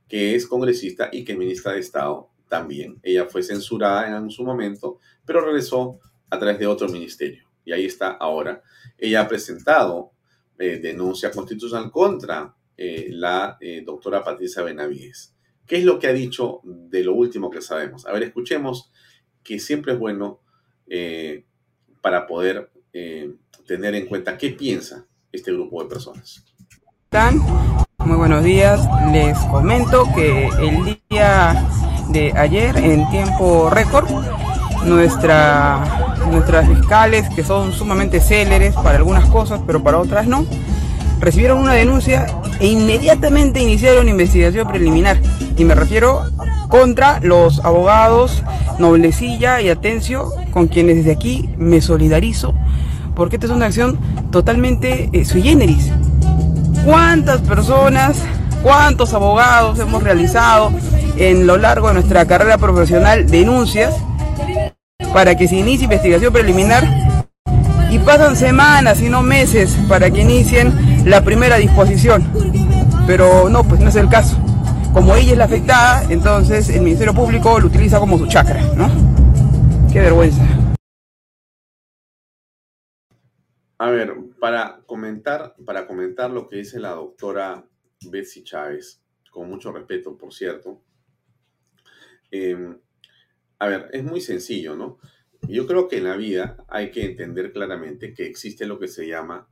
que es congresista y que es ministra de Estado también. Ella fue censurada en su momento, pero regresó a través de otro ministerio. Y ahí está ahora. Ella ha presentado eh, denuncia constitucional contra la doctora Patricia Benavides. ¿Qué es lo que ha dicho de lo último que sabemos? A ver, escuchemos que siempre es bueno eh, para poder eh, tener en cuenta qué piensa este grupo de personas. Muy buenos días. Les comento que el día de ayer, en tiempo récord, nuestra, nuestras fiscales, que son sumamente céleres para algunas cosas, pero para otras no, recibieron una denuncia e inmediatamente iniciaron investigación preliminar. Y me refiero contra los abogados Noblecilla y Atencio, con quienes desde aquí me solidarizo, porque esta es una acción totalmente eh, sui generis cuántas personas, cuántos abogados hemos realizado en lo largo de nuestra carrera profesional denuncias para que se inicie investigación preliminar y pasan semanas y no meses para que inicien la primera disposición. Pero no, pues no es el caso. Como ella es la afectada, entonces el Ministerio Público lo utiliza como su chakra, ¿no? Qué vergüenza. A ver, para comentar, para comentar lo que dice la doctora Betsy Chávez, con mucho respeto, por cierto. Em, a ver, es muy sencillo, ¿no? Yo creo que en la vida hay que entender claramente que existe lo que se llama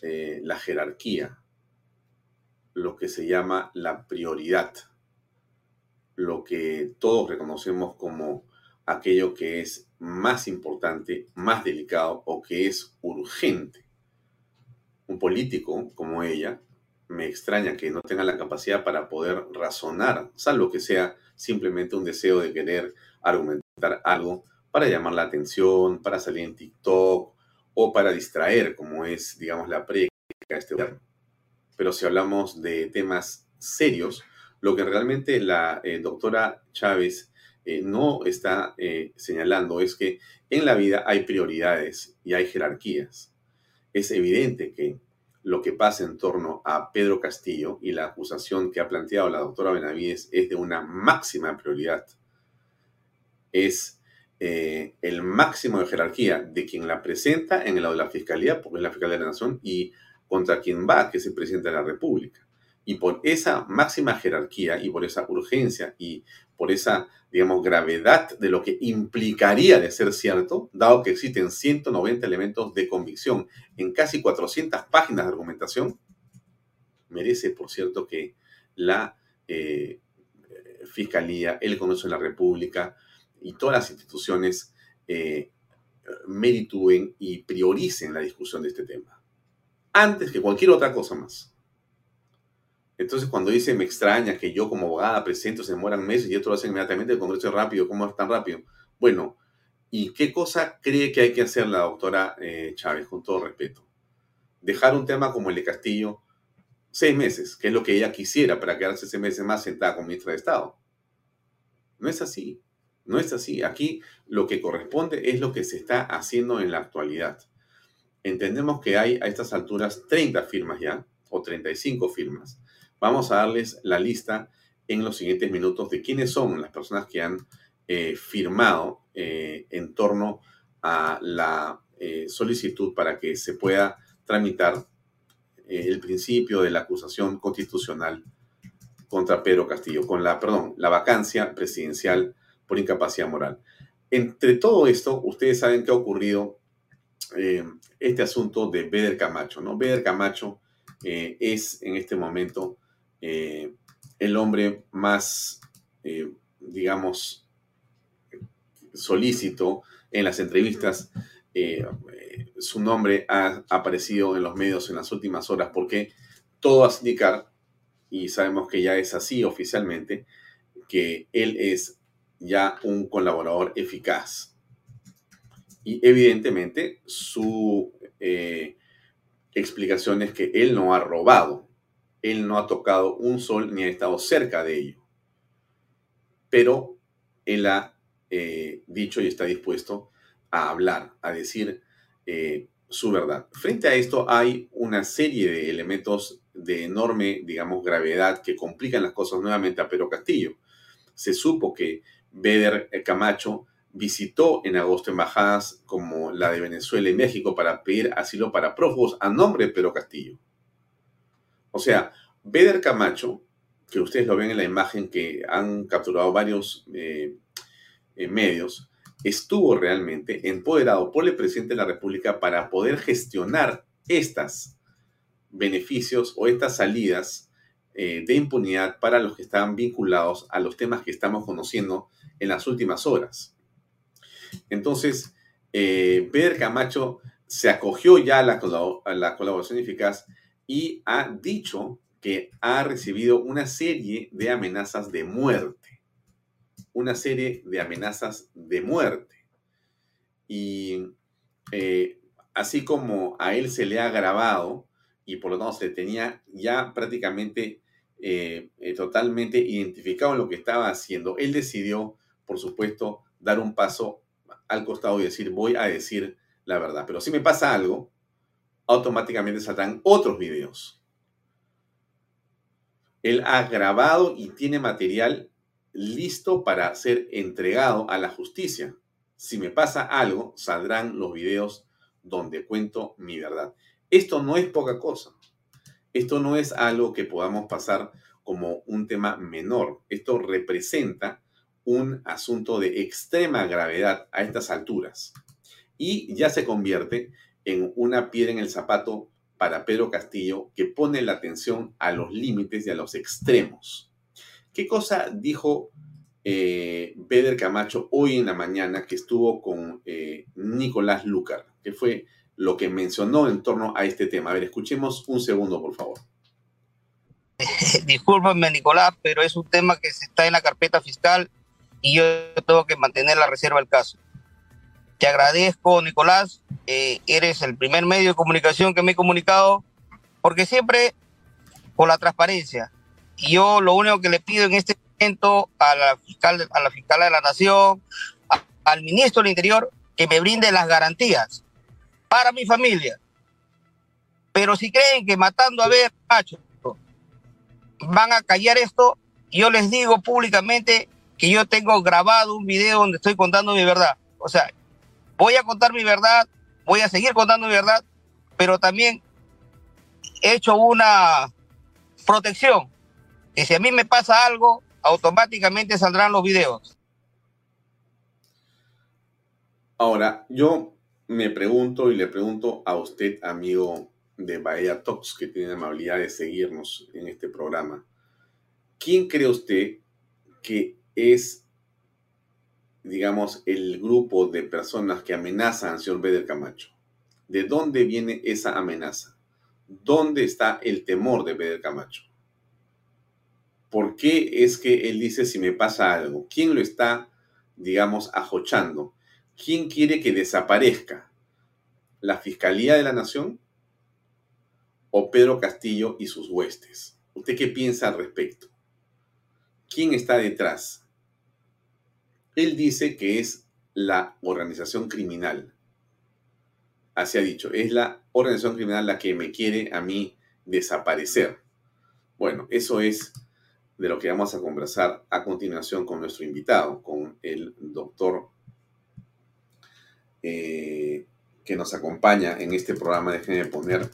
eh, la jerarquía, lo que se llama la prioridad, lo que todos reconocemos como aquello que es más importante, más delicado o que es urgente. Un político como ella, me extraña que no tenga la capacidad para poder razonar, salvo que sea simplemente un deseo de querer argumentar algo para llamar la atención, para salir en TikTok o para distraer, como es, digamos, la práctica de este gobierno. Pero si hablamos de temas serios, lo que realmente la eh, doctora Chávez eh, no está eh, señalando es que en la vida hay prioridades y hay jerarquías. Es evidente que lo que pasa en torno a Pedro Castillo y la acusación que ha planteado la doctora Benavides es de una máxima prioridad. Es el máximo de jerarquía de quien la presenta en el lado de la Fiscalía, porque es la Fiscalía de la Nación, y contra quien va, que es el presidente de la República. Y por esa máxima jerarquía y por esa urgencia y por esa, digamos, gravedad de lo que implicaría de ser cierto, dado que existen 190 elementos de convicción en casi 400 páginas de argumentación, merece, por cierto, que la eh, Fiscalía, el Congreso de la República y todas las instituciones eh, meritúen y prioricen la discusión de este tema, antes que cualquier otra cosa más. Entonces, cuando dice, me extraña que yo como abogada presento, se demoran meses y esto lo hacen inmediatamente, el Congreso es rápido, ¿cómo es tan rápido? Bueno, ¿y qué cosa cree que hay que hacer la doctora eh, Chávez, con todo respeto? Dejar un tema como el de Castillo seis meses, que es lo que ella quisiera para quedarse seis meses más sentada como ministra de Estado. No es así, no es así. Aquí lo que corresponde es lo que se está haciendo en la actualidad. Entendemos que hay a estas alturas 30 firmas ya, o 35 firmas Vamos a darles la lista en los siguientes minutos de quiénes son las personas que han eh, firmado eh, en torno a la eh, solicitud para que se pueda tramitar el principio de la acusación constitucional contra Pedro Castillo, con la, perdón, la vacancia presidencial por incapacidad moral. Entre todo esto, ustedes saben que ha ocurrido este asunto de Beder Camacho, ¿no? Beder Camacho es en este momento eh, el hombre más, eh, digamos, solícito en las entrevistas. Eh, su nombre ha aparecido en los medios en las últimas horas porque todo hace indicar, y sabemos que ya es así oficialmente, que él es ya un colaborador eficaz. Y evidentemente su explicación es que él no ha robado él no ha tocado un sol ni ha estado cerca de ello. Pero él ha eh, dicho y está dispuesto a hablar, a decir eh, su verdad. Frente a esto hay una serie de elementos de enorme, digamos, gravedad que complican las cosas nuevamente a Pedro Castillo. Se supo que Beder Camacho visitó en agosto embajadas como la de Venezuela y México para pedir asilo para prófugos a nombre de Pedro Castillo. O sea, Beder Camacho, que ustedes lo ven en la imagen que han capturado varios eh, eh, medios, estuvo realmente empoderado por el presidente de la República para poder gestionar estas beneficios o estas salidas eh, de impunidad para los que estaban vinculados a los temas que estamos conociendo en las últimas horas. Entonces, Beder Camacho se acogió ya a la, a la colaboración eficaz y ha dicho que ha recibido una serie de amenazas de muerte. Una serie de amenazas de muerte. Y eh, así como a él se le ha grabado y por lo tanto se tenía ya prácticamente eh, eh, totalmente identificado en lo que estaba haciendo, él decidió, por supuesto, dar un paso al costado y decir, voy a decir la verdad. Pero si me pasa algo, automáticamente saldrán otros videos. Él ha grabado y tiene material listo para ser entregado a la justicia. Si me pasa algo, saldrán los videos donde cuento mi verdad. Esto no es poca cosa. Esto no es algo que podamos pasar como un tema menor. Esto representa un asunto de extrema gravedad a estas alturas. Y ya se convierte en una piedra en el zapato para Pedro Castillo que pone la atención a los límites y a los extremos. ¿Qué cosa dijo eh, Beder Camacho hoy en la mañana que estuvo con eh, Nicolás Lucar? ¿Qué fue lo que mencionó en torno a este tema? A ver, escuchemos un segundo, por favor. [laughs] Discúlpame, Nicolás, pero es un tema que está en la carpeta fiscal y yo tengo que mantener la reserva del caso. Te agradezco, Nicolás. Eh, eres el primer medio de comunicación que me he comunicado, porque siempre con la transparencia. Y yo lo único que le pido en este momento a la fiscal, a la fiscal de la Nación, al ministro del Interior, que me brinde las garantías para mi familia. Pero si creen que matando a ver, macho, van a callar esto, yo les digo públicamente que yo tengo grabado un video donde estoy contando mi verdad. O sea, voy a contar mi verdad, voy a seguir contando mi verdad, pero también he hecho una protección, que si a mí me pasa algo, automáticamente saldrán los videos. Ahora, yo me pregunto y le pregunto a usted, amigo de Bahía Talks, que tiene la amabilidad de seguirnos en este programa, ¿quién cree usted que es digamos, el grupo de personas que amenazan al señor Beder Camacho. ¿De dónde viene esa amenaza? ¿Dónde está el temor de Beder Camacho? ¿Por qué es que él dice si me pasa algo? ¿Quién lo está, digamos, ajochando? ¿Quién quiere que desaparezca? ¿La Fiscalía de la Nación o Pedro Castillo y sus huestes? ¿Usted qué piensa al respecto? ¿Quién está detrás? Él dice que es la organización criminal. Así ha dicho, es la organización criminal la que me quiere a mí desaparecer. Bueno, eso es de lo que vamos a conversar a continuación con nuestro invitado, con el doctor eh, que nos acompaña en este programa. Déjenme poner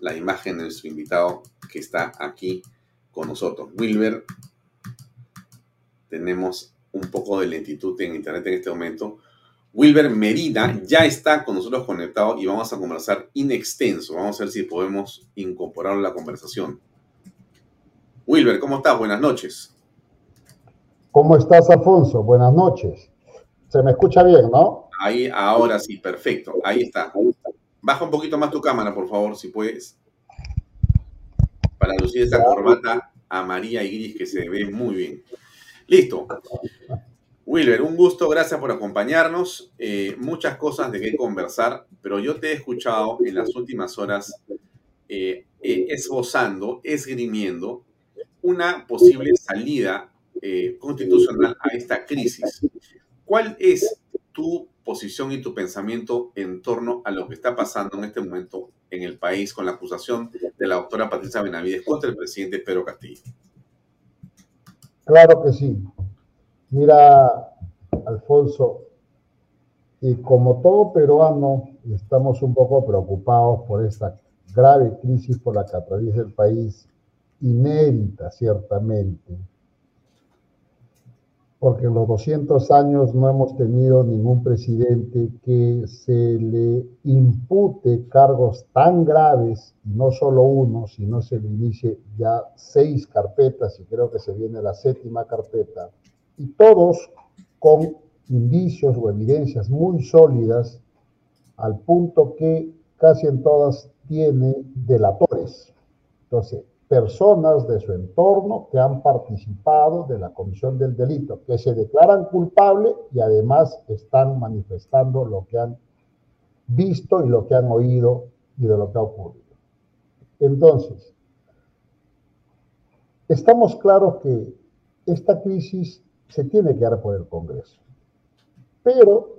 la imagen de nuestro invitado que está aquí con nosotros. Wilber, tenemos un poco de lentitud en Internet en este momento. Wilber Merida ya está con nosotros conectado y vamos a conversar in extenso. Vamos a ver si podemos incorporarlo a la conversación. Wilber, ¿cómo estás? Buenas noches. ¿Cómo estás, Alfonso? Buenas noches. Se me escucha bien, ¿no? Ahí, ahora sí, perfecto. Ahí está. Baja un poquito más tu cámara, por favor, si puedes. Para lucir esa corbata amarilla y gris que se ve muy bien. Listo. Wilber, un gusto, gracias por acompañarnos. Eh, muchas cosas de qué conversar, pero yo te he escuchado en las últimas horas eh, eh, esbozando, esgrimiendo una posible salida constitucional a esta crisis. ¿Cuál es tu posición y tu pensamiento en torno a lo que está pasando en este momento en el país con la acusación de la doctora Patricia Benavides contra el presidente Pedro Castillo? Claro que sí. Mira, Alfonso, y como todo peruano, estamos un poco preocupados por esta grave crisis por la que atraviesa el país, inédita ciertamente, porque en los 200 años no hemos tenido ningún presidente que se le impute cargos tan graves, no solo uno, sino se le inicie ya seis carpetas y creo que se viene la séptima carpeta, y todos con indicios o evidencias muy sólidas al punto que casi en todas tiene delatores. Entonces, personas de su entorno que han participado de la comisión del delito, que se declaran culpables y además están manifestando lo que han visto y lo que han oído y de lo que ha ocurrido. Entonces, estamos claros que esta crisis se tiene que dar por el Congreso. Pero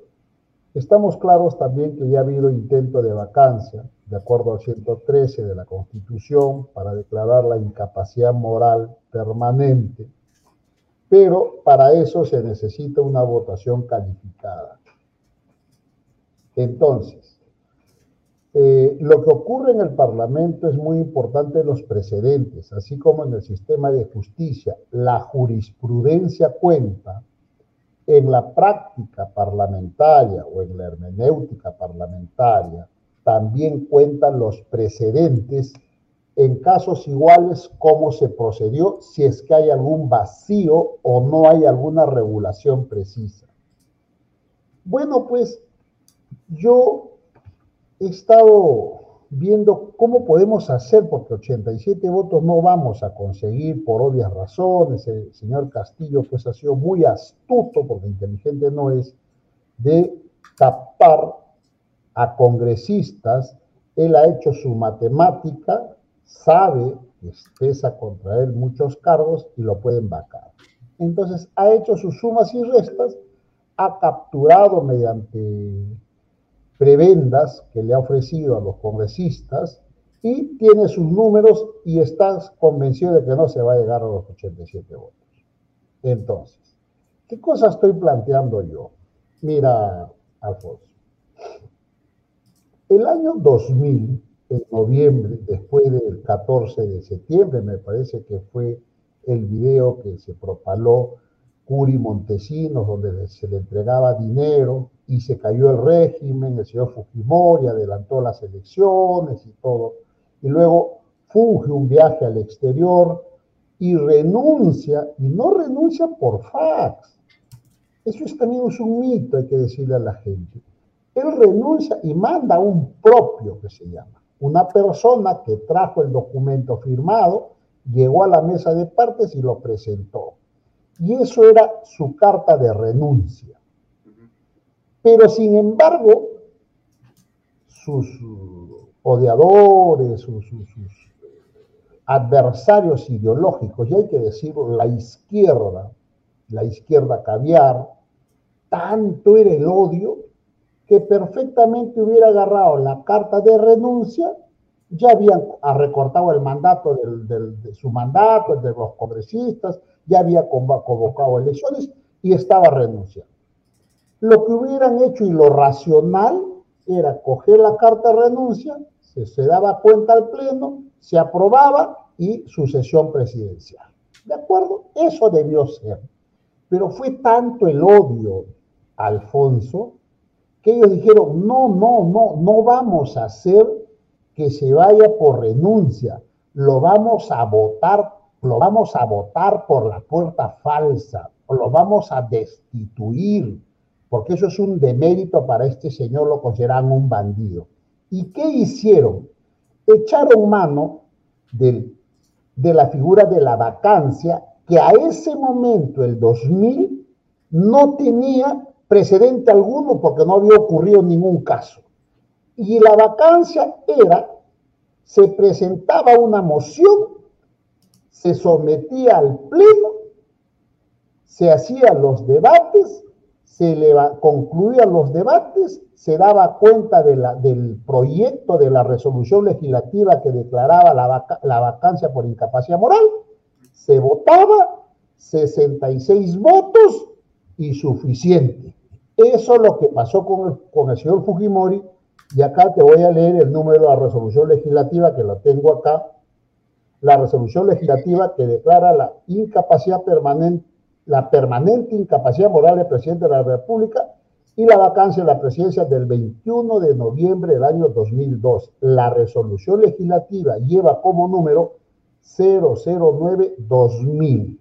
estamos claros también que ya ha habido intento de vacancia, de acuerdo al 113 de la Constitución, para declarar la incapacidad moral permanente, pero para eso se necesita una votación calificada. Entonces, eh, lo que ocurre en el Parlamento es muy importante en los precedentes, así como en el sistema de justicia. La jurisprudencia cuenta en la práctica parlamentaria o en la hermenéutica parlamentaria, también cuentan los precedentes en casos iguales cómo se procedió, si es que hay algún vacío o no hay alguna regulación precisa. Bueno, pues yo he estado viendo cómo podemos hacer, porque 87 votos no vamos a conseguir por obvias razones. El señor Castillo pues ha sido muy astuto, porque inteligente no es, de tapar a congresistas. Él ha hecho su matemática, sabe que pesa contra él muchos cargos y lo pueden vacar. Entonces ha hecho sus sumas y restas, ha capturado mediante prebendas que le ha ofrecido a los congresistas y tiene sus números y está convencido de que no se va a llegar a los 87 votos. Entonces, ¿qué cosa estoy planteando yo? Mira, Alfonso, el año 2000, en noviembre, después del 14 de septiembre, me parece que fue el video que se propaló Curi Montesinos, donde se le entregaba dinero y se cayó el régimen, el señor Fujimori adelantó las elecciones y todo, y luego funge un viaje al exterior y renuncia, y no renuncia por fax. Eso es, también es un mito, hay que decirle a la gente. Él renuncia y manda un propio que se llama, una persona que trajo el documento firmado, llegó a la mesa de partes y lo presentó. Y eso era su carta de renuncia. Pero sin embargo, sus odiadores, sus, adversarios ideológicos, y hay que decirlo, la izquierda, la izquierda caviar, tanto era el odio que perfectamente hubiera agarrado la carta de renuncia, ya habían recortado el mandato de su mandato, de los congresistas, ya había convocado elecciones y estaba renunciando. Lo que hubieran hecho y lo racional era coger la carta de renuncia, se, daba cuenta al Pleno, se aprobaba y sucesión presidencial. ¿De acuerdo? Eso debió ser. Pero fue tanto el odio, Alfonso, que ellos dijeron, no, no, no, no vamos a hacer que se vaya por renuncia, lo vamos a votar, lo vamos a votar por la puerta falsa, o lo vamos a destituir porque eso es un demérito para este señor, lo consideran un bandido. ¿Y qué hicieron? Echaron mano de la figura de la vacancia, que a ese momento, el 2000, no tenía precedente alguno porque no había ocurrido ningún caso. Y la vacancia era, se presentaba una moción, se sometía al pleno, se hacían los debates se le concluían los debates, se daba cuenta del proyecto de la resolución legislativa que declaraba la, la vacancia por incapacidad moral, se votaba, 66 votos y suficiente. Eso es lo que pasó con el, con el señor Fujimori y acá te voy a leer el número de la resolución legislativa que lo tengo acá. La resolución legislativa que declara la incapacidad permanente la permanente incapacidad moral del presidente de la República y la vacancia de la presidencia del 21 de noviembre del año 2002. La resolución legislativa lleva como número 009-2000.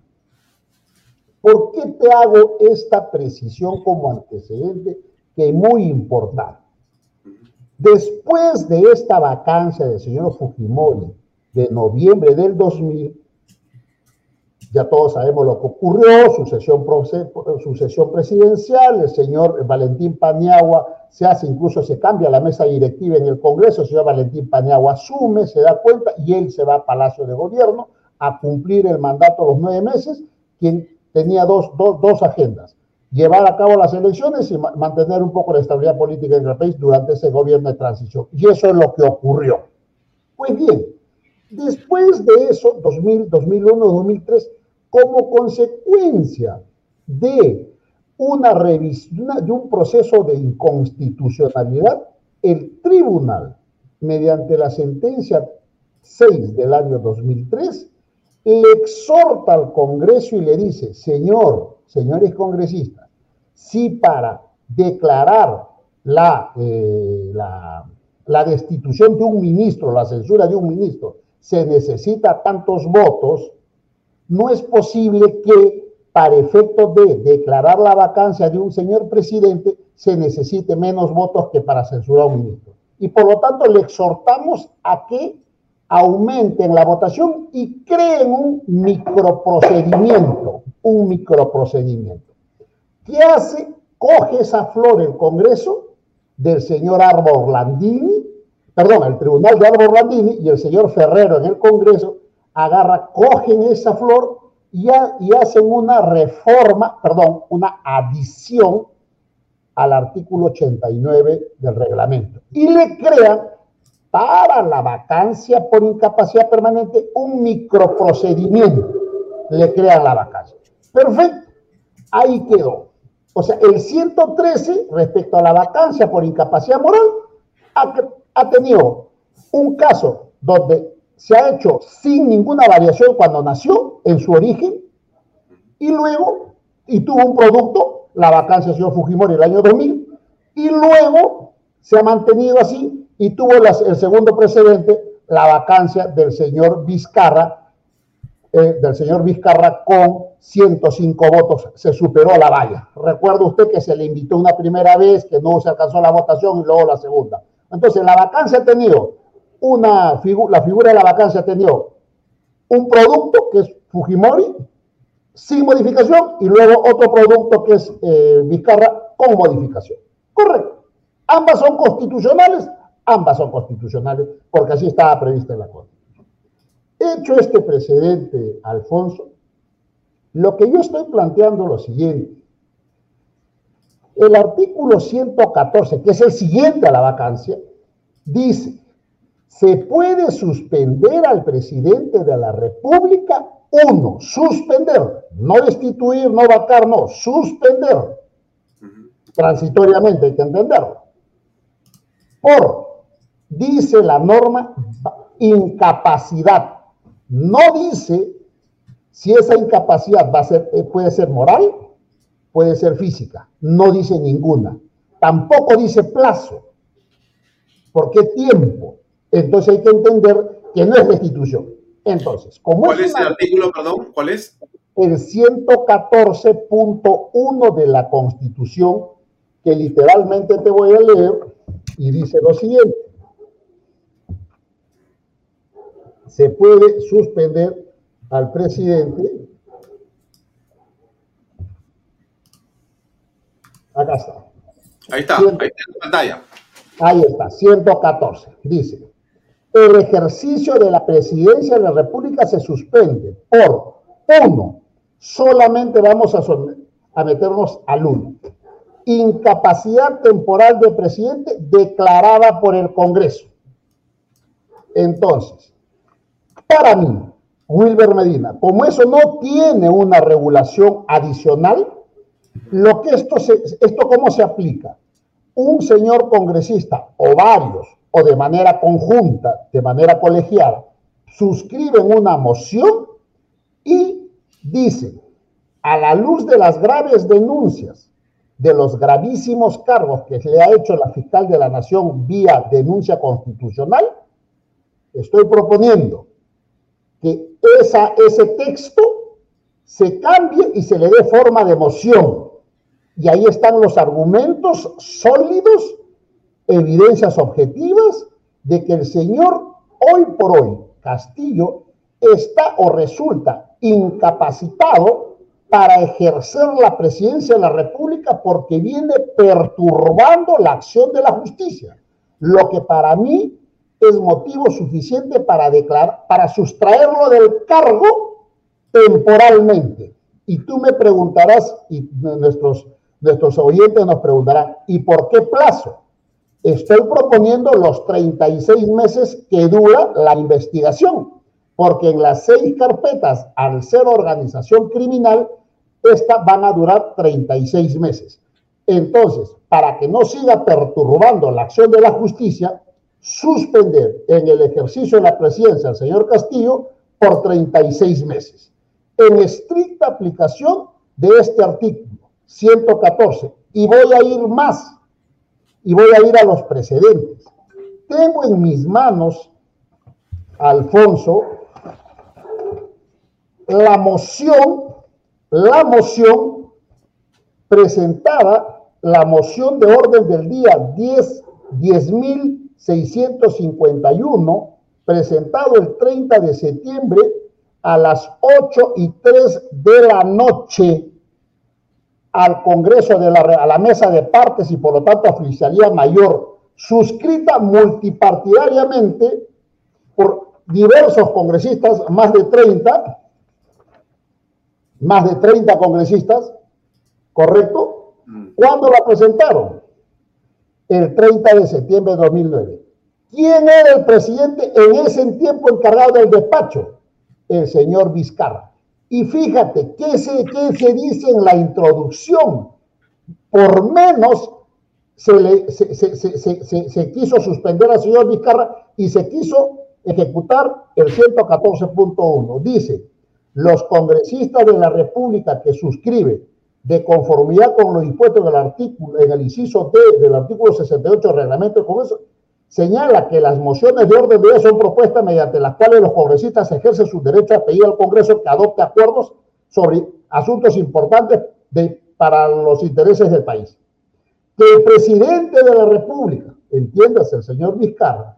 ¿Por qué te hago esta precisión como antecedente que muy importante? Después de esta vacancia del señor Fujimori de noviembre del 2000, Ya todos sabemos lo que ocurrió, sucesión, sucesión presidencial, el señor Valentín Paniagua se hace, incluso se cambia la mesa directiva en el Congreso, el señor Valentín Paniagua asume, se da cuenta y él se va a Palacio de Gobierno a cumplir el mandato los nueve meses, quien tenía dos, dos agendas, llevar a cabo las elecciones y mantener un poco la estabilidad política en el país durante ese gobierno de transición. Y eso es lo que ocurrió. Pues bien, después de eso, 2000, 2001, 2003, como consecuencia de una revisión, de un proceso de inconstitucionalidad, el tribunal, mediante la sentencia 6 del año 2003, le exhorta al Congreso y le dice, señor, señores congresistas, si para declarar la, eh, la, la destitución de un ministro, la censura de un ministro, se necesita tantos votos, no es posible que para efecto de declarar la vacancia de un señor presidente se necesite menos votos que para censurar a un ministro. Y por lo tanto le exhortamos a que aumenten la votación y creen un microprocedimiento, un microprocedimiento. ¿Qué hace? Coge esa flor el Congreso del señor Arbor Landini, perdón, el Tribunal de Arbor Landini y el señor Ferrero en el Congreso agarra, cogen esa flor y, y hacen una reforma, perdón, una adición al artículo 89 del reglamento. Y le crean para la vacancia por incapacidad permanente un microprocedimiento. Le crean la vacancia. Perfecto. Ahí quedó. O sea, el 113 respecto a la vacancia por incapacidad moral ha, ha tenido un caso donde se ha hecho sin ninguna variación cuando nació en su origen y luego, y tuvo un producto, la vacancia del señor Fujimori el año 2000, y luego se ha mantenido así y tuvo el segundo precedente, la vacancia del señor Vizcarra, eh, del señor Vizcarra con 105 votos, se superó la valla. Recuerda usted que se le invitó una primera vez, que no se alcanzó la votación y luego la segunda. Entonces, la vacancia ha tenido una la figura de la vacancia ha tenido un producto que es Fujimori sin modificación y luego otro producto que es eh, Vizcarra con modificación. Correcto. Ambas son constitucionales, ambas son constitucionales porque así estaba prevista en la Constitución. Hecho este precedente, Alfonso, lo que yo estoy planteando es lo siguiente. El artículo 114, que es el siguiente a la vacancia, dice se puede suspender al presidente de la República, uno, suspender, no destituir, no vacar, no, suspender, transitoriamente hay que entenderlo, por, dice la norma, incapacidad, no dice si esa incapacidad va a ser, eh, puede ser moral, puede ser física, no dice ninguna, tampoco dice plazo, ¿por qué tiempo? Entonces hay que entender que no es destitución. Entonces, como ¿cuál es, el artículo, perdón? ¿Cuál es? El 114.1 de la Constitución, que literalmente te voy a leer, y dice lo siguiente. Se puede suspender al presidente. Acá está. Ahí está, ahí está en la pantalla. Ahí está, 114. Dice, el ejercicio de la presidencia de la República se suspende por, uno, solamente vamos a, a meternos al uno, incapacidad temporal del presidente declarada por el Congreso. Entonces, para mí, Wilber Medina, como eso no tiene una regulación adicional, lo que esto, se, esto cómo se aplica. Un señor congresista o varios o de manera conjunta, de manera colegiada, suscriben una moción y dicen, a la luz de las graves denuncias, de los gravísimos cargos que le ha hecho la fiscal de la Nación vía denuncia constitucional, estoy proponiendo que esa, ese texto se cambie y se le dé forma de moción. Y ahí están los argumentos sólidos evidencias objetivas de que el señor hoy por hoy, Castillo, está o resulta incapacitado para ejercer la presidencia de la República porque viene perturbando la acción de la justicia, lo que para mí es motivo suficiente para declarar, para sustraerlo del cargo temporalmente. Y tú me preguntarás, y nuestros, nuestros oyentes nos preguntarán, ¿y por qué plazo? Estoy proponiendo los 36 meses que dura la investigación, porque en las seis carpetas, al ser organización criminal, estas van a durar 36 meses. Entonces, para que no siga perturbando la acción de la justicia, suspender en el ejercicio de la presidencia al señor Castillo por 36 meses, en estricta aplicación de este artículo 114. Y voy a ir más, y voy a ir a los precedentes. Tengo en mis manos, Alfonso, la moción la moción presentada, la moción de orden del día 10, 10.651, presentado el 30 de septiembre a las 8 y 3 de la noche al Congreso de la, a la mesa de partes y por lo tanto oficialía mayor, suscrita multipartidariamente por diversos congresistas, más de 30, más de 30 congresistas, ¿correcto? Mm. ¿Cuándo la presentaron? El 30 de septiembre de 2009. ¿Quién era el presidente en ese tiempo encargado del despacho? El señor Vizcarra. Y fíjate, ¿qué se, qué se dice en la introducción? Por menos se, le, se, se, se, quiso suspender al señor Vizcarra y se quiso ejecutar el 114.1. Dice, los congresistas de la República que suscriben de conformidad con los dispuestos del artículo, en el inciso D del artículo 68 del reglamento del Congreso, señala que las mociones de orden de día son propuestas mediante las cuales los congresistas ejercen su derecho a pedir al Congreso que adopte acuerdos sobre asuntos importantes de, para los intereses del país. Que el presidente de la República, entiéndase el señor Vizcarra,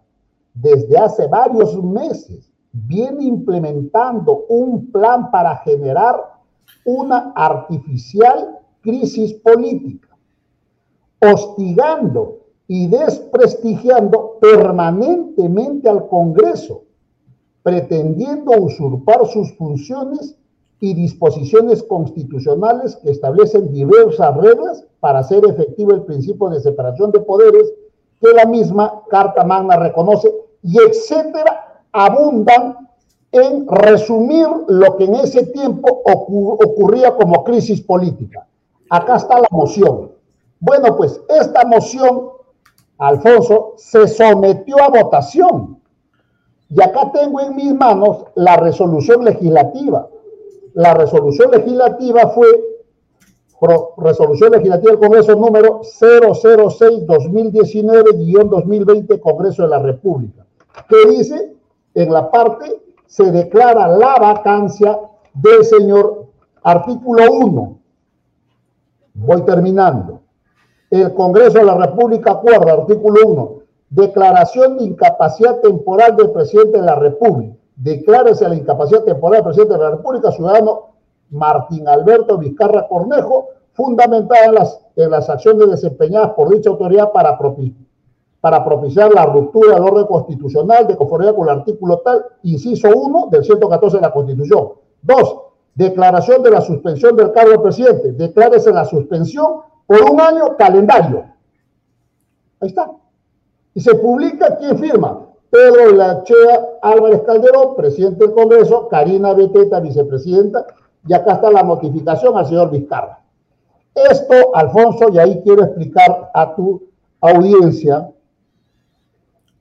desde hace varios meses viene implementando un plan para generar una artificial crisis política, hostigando y desprestigiando permanentemente al Congreso, pretendiendo usurpar sus funciones y disposiciones constitucionales que establecen diversas reglas para hacer efectivo el principio de separación de poderes que la misma Carta Magna reconoce y etcétera abundan en resumir lo que en ese tiempo ocurría como crisis política. Acá está la moción. Bueno, pues esta moción, Alfonso, se sometió a votación. Y acá tengo en mis manos la resolución legislativa. La resolución legislativa fue resolución legislativa del Congreso número 006-2019-2020 Congreso de la República, que dice en la parte se declara la vacancia del señor artículo 1. Voy terminando. El Congreso de la República acuerda, artículo 1, declaración de incapacidad temporal del presidente de la República. Declárese la incapacidad temporal del presidente de la República, ciudadano Martín Alberto Vizcarra Cornejo, fundamentada en las, en las acciones desempeñadas por dicha autoridad para propiciar para propiciar la ruptura del orden constitucional de conformidad con el artículo tal, inciso 1 del 114 de la Constitución. Dos, declaración de la suspensión del cargo del presidente. Declárese la suspensión por un año calendario. Ahí está. Y se publica quién firma. Pedro Lachea Álvarez Calderón, presidente del Congreso, Karina Beteta, vicepresidenta, y acá está la notificación al señor Vizcarra. Esto, Alfonso, y ahí quiero explicar a tu audiencia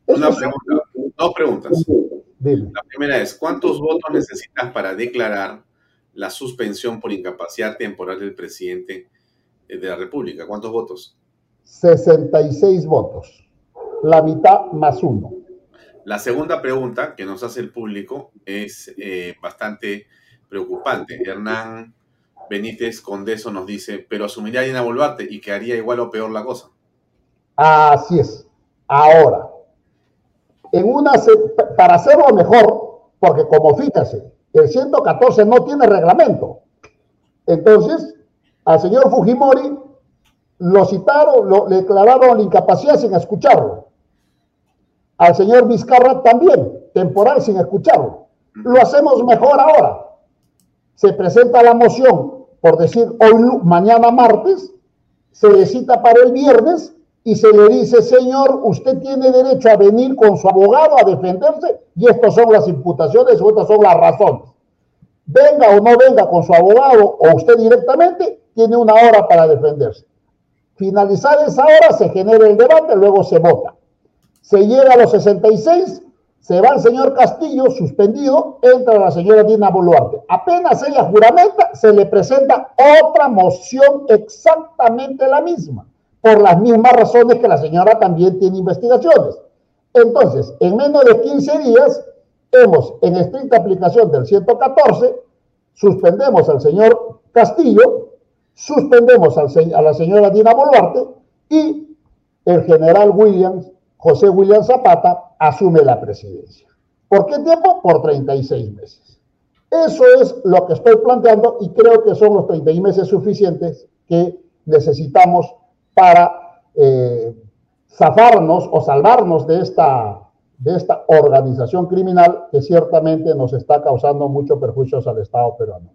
una pregunta, dos preguntas. La primera es, ¿cuántos votos necesitas para declarar la suspensión por incapacidad temporal del presidente de la República? ¿Cuántos votos? 66 votos, la mitad más uno. La segunda pregunta que nos hace el público es eh, bastante preocupante. Hernán Benítez Condeso nos dice, pero asumiría a Dina Boluarte y quedaría igual o peor la cosa. Así es. Ahora, en una, para hacerlo mejor, porque como fíjate, El 114 no tiene reglamento. Entonces, al señor Fujimori lo citaron, lo, le declararon la incapacidad sin escucharlo. Al señor Vizcarra también, temporal sin escucharlo. Lo hacemos mejor ahora. Se presenta la moción, por decir hoy, mañana martes, se le cita para el viernes y se le dice, señor, usted tiene derecho a venir con su abogado a defenderse y estas son las imputaciones o estas son las razones. Venga o no venga con su abogado o usted directamente, tiene una hora para defenderse. Finalizar esa hora, se genera el debate, luego se vota. Se llega a los 66, se va el señor Castillo suspendido, entra la señora Dina Boluarte. Apenas ella juramenta, se le presenta otra moción exactamente la misma, por las mismas razones que la señora también tiene investigaciones. Entonces, en menos de 15 días, hemos, en estricta aplicación del 114, suspendemos al señor Castillo, suspendemos a la señora Dina Boluarte y el general Williams, José William Zapata, asume la presidencia. ¿Por qué tiempo? Por 36 meses. Eso es lo que estoy planteando y creo que son los 36 meses suficientes que necesitamos para eh, zafarnos o salvarnos de esta, de esta organización criminal que ciertamente nos está causando muchos perjuicios al Estado peruano.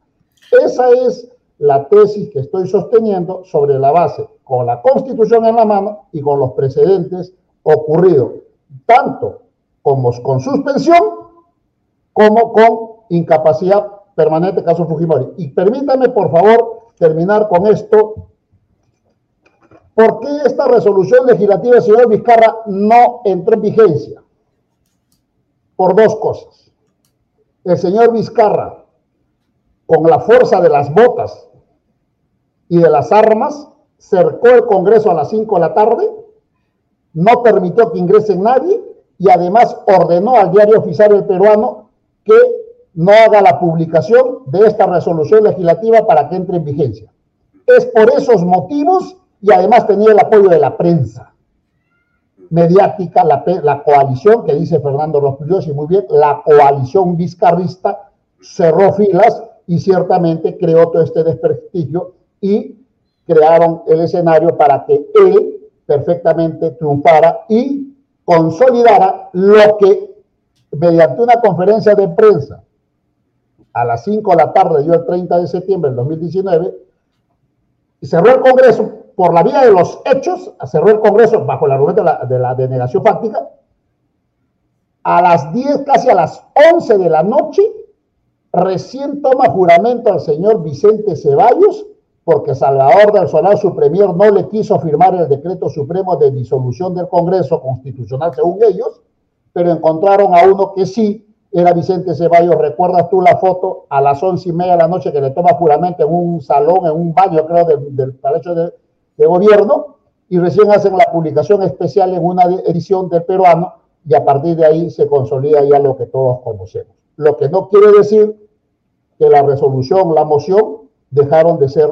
Esa es la tesis que estoy sosteniendo sobre la base, con la constitución en la mano y con los precedentes ocurridos, tanto como con suspensión como con incapacidad permanente, caso Fujimori. Y permítame, por favor, terminar con esto. ¿Por qué esta resolución legislativa, señor Vizcarra, no entró en vigencia? Por dos cosas. El señor Vizcarra, con la fuerza de las botas y de las armas, cercó el Congreso a las 5 de la tarde, no permitió que ingrese nadie y además ordenó al diario oficial el peruano que no haga la publicación de esta resolución legislativa para que entre en vigencia. Es por esos motivos y además tenía el apoyo de la prensa mediática, la, la coalición que dice Fernando Rospillos y muy bien, la coalición vizcarrista cerró filas y ciertamente creó todo este desprestigio y crearon el escenario para que él perfectamente triunfara y consolidara lo que mediante una conferencia de prensa a las 5 de la tarde, yo el 30 de septiembre del 2019, cerró el Congreso por la vía de los hechos, cerró el Congreso bajo la argumento de la, de la denegación fáctica, a las 10, casi a las 11 de la noche, recién toma juramento al señor Vicente Ceballos porque Salvador del Solar, su premier, no le quiso firmar el decreto supremo de disolución del Congreso Constitucional, según ellos, pero encontraron a uno que sí, era Vicente Ceballos. ¿Recuerdas tú la foto a las once y media de la noche que le toma juramento en un salón, en un baño, creo, del, Palacio de, de, Gobierno? Y recién hacen la publicación especial en una edición del peruano y a partir de ahí se consolida ya lo que todos conocemos. Lo que no quiere decir que la resolución, la moción, dejaron de ser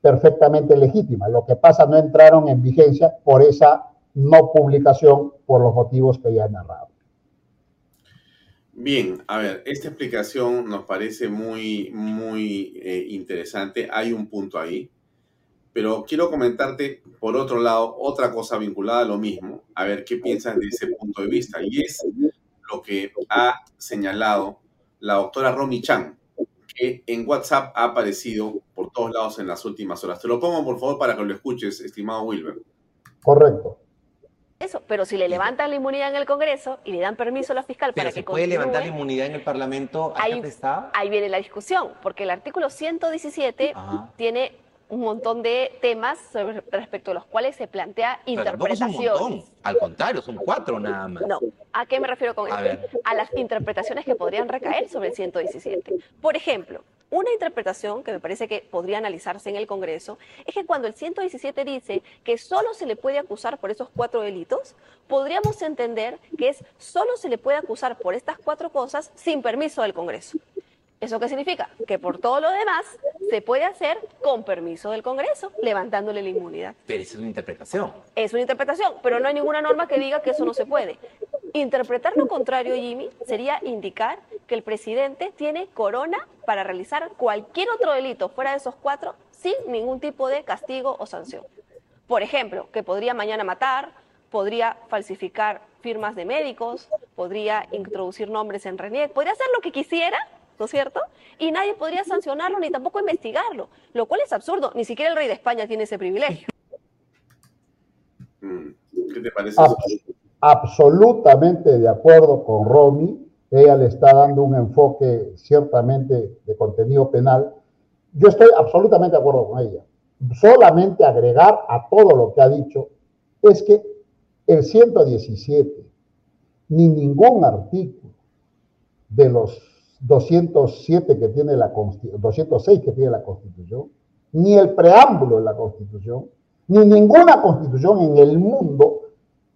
perfectamente legítima. Lo que pasa, no entraron en vigencia por esa no publicación por los motivos que ya he narrado. Bien, a ver, esta explicación nos parece muy, muy eh, interesante. Hay un punto ahí, pero quiero comentarte, por otro lado, otra cosa vinculada a lo mismo, a ver qué piensas de ese punto de vista. Y es lo que ha señalado la doctora Romy Chan, que en WhatsApp ha aparecido por todos lados en las últimas horas. Te lo pongo, por favor, para que lo escuches, estimado Wilber. Correcto. Eso, pero si le levantan la inmunidad en el Congreso y le dan permiso a la fiscal para se que puede levantar la inmunidad en el Parlamento ahí, ahí viene la discusión, porque el artículo 117 tiene un montón de temas respecto a los cuales se plantea interpretación. Al contrario, son cuatro nada más. No, ¿a qué me refiero con esto? A las interpretaciones que podrían recaer sobre el 117. Por ejemplo, una interpretación que me parece que podría analizarse en el Congreso es que cuando el 117 dice que solo se le puede acusar por esos cuatro delitos, podríamos entender que es solo se le puede acusar por estas cuatro cosas sin permiso del Congreso. ¿Eso qué significa? Que por todo lo demás se puede hacer con permiso del Congreso, levantándole la inmunidad. Pero esa es una interpretación. Es una interpretación, pero no hay ninguna norma que diga que eso no se puede. Interpretar lo contrario, Jimmy, sería indicar que el presidente tiene corona para realizar cualquier otro delito fuera de esos cuatro sin ningún tipo de castigo o sanción. Por ejemplo, que podría mañana matar, podría falsificar firmas de médicos, podría introducir nombres en RENIEC, podría hacer lo que quisiera, ¿no es cierto? Y nadie podría sancionarlo ni tampoco investigarlo, lo cual es absurdo. Ni siquiera el rey de España tiene ese privilegio. Mm, ¿Qué te parece? absolutamente de acuerdo con Romy. Ella le está dando un enfoque ciertamente de contenido penal. Yo estoy absolutamente de acuerdo con ella. Solamente agregar a todo lo que ha dicho es que el 117 ni ningún artículo de los 207 que tiene la 206 que tiene la Constitución, ni el preámbulo de la Constitución, ni ninguna constitución en el mundo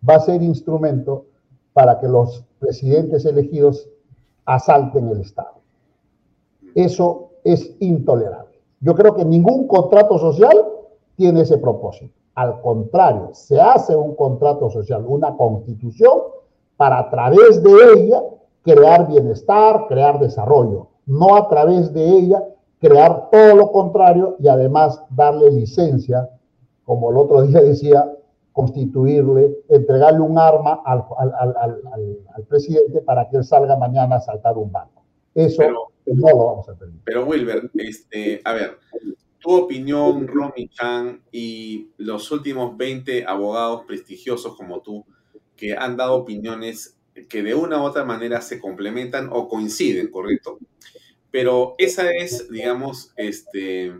va a ser instrumento para que los presidentes elegidos asalten el Estado. Eso es intolerable. Yo creo que ningún contrato social tiene ese propósito. Al contrario, se hace un contrato social, una constitución, para a través de ella crear bienestar, crear desarrollo, no a través de ella crear todo lo contrario y además darle licencia, como el otro día decía, constituirle, entregarle un arma al, presidente para que él salga mañana a saltar un banco. Eso no lo vamos a permitir. Pero Wilber, este, a ver, tu opinión, Romy Chan y los últimos 20 abogados prestigiosos como tú que han dado opiniones que de una u otra manera se complementan o coinciden, ¿correcto? Pero esa es, digamos, este,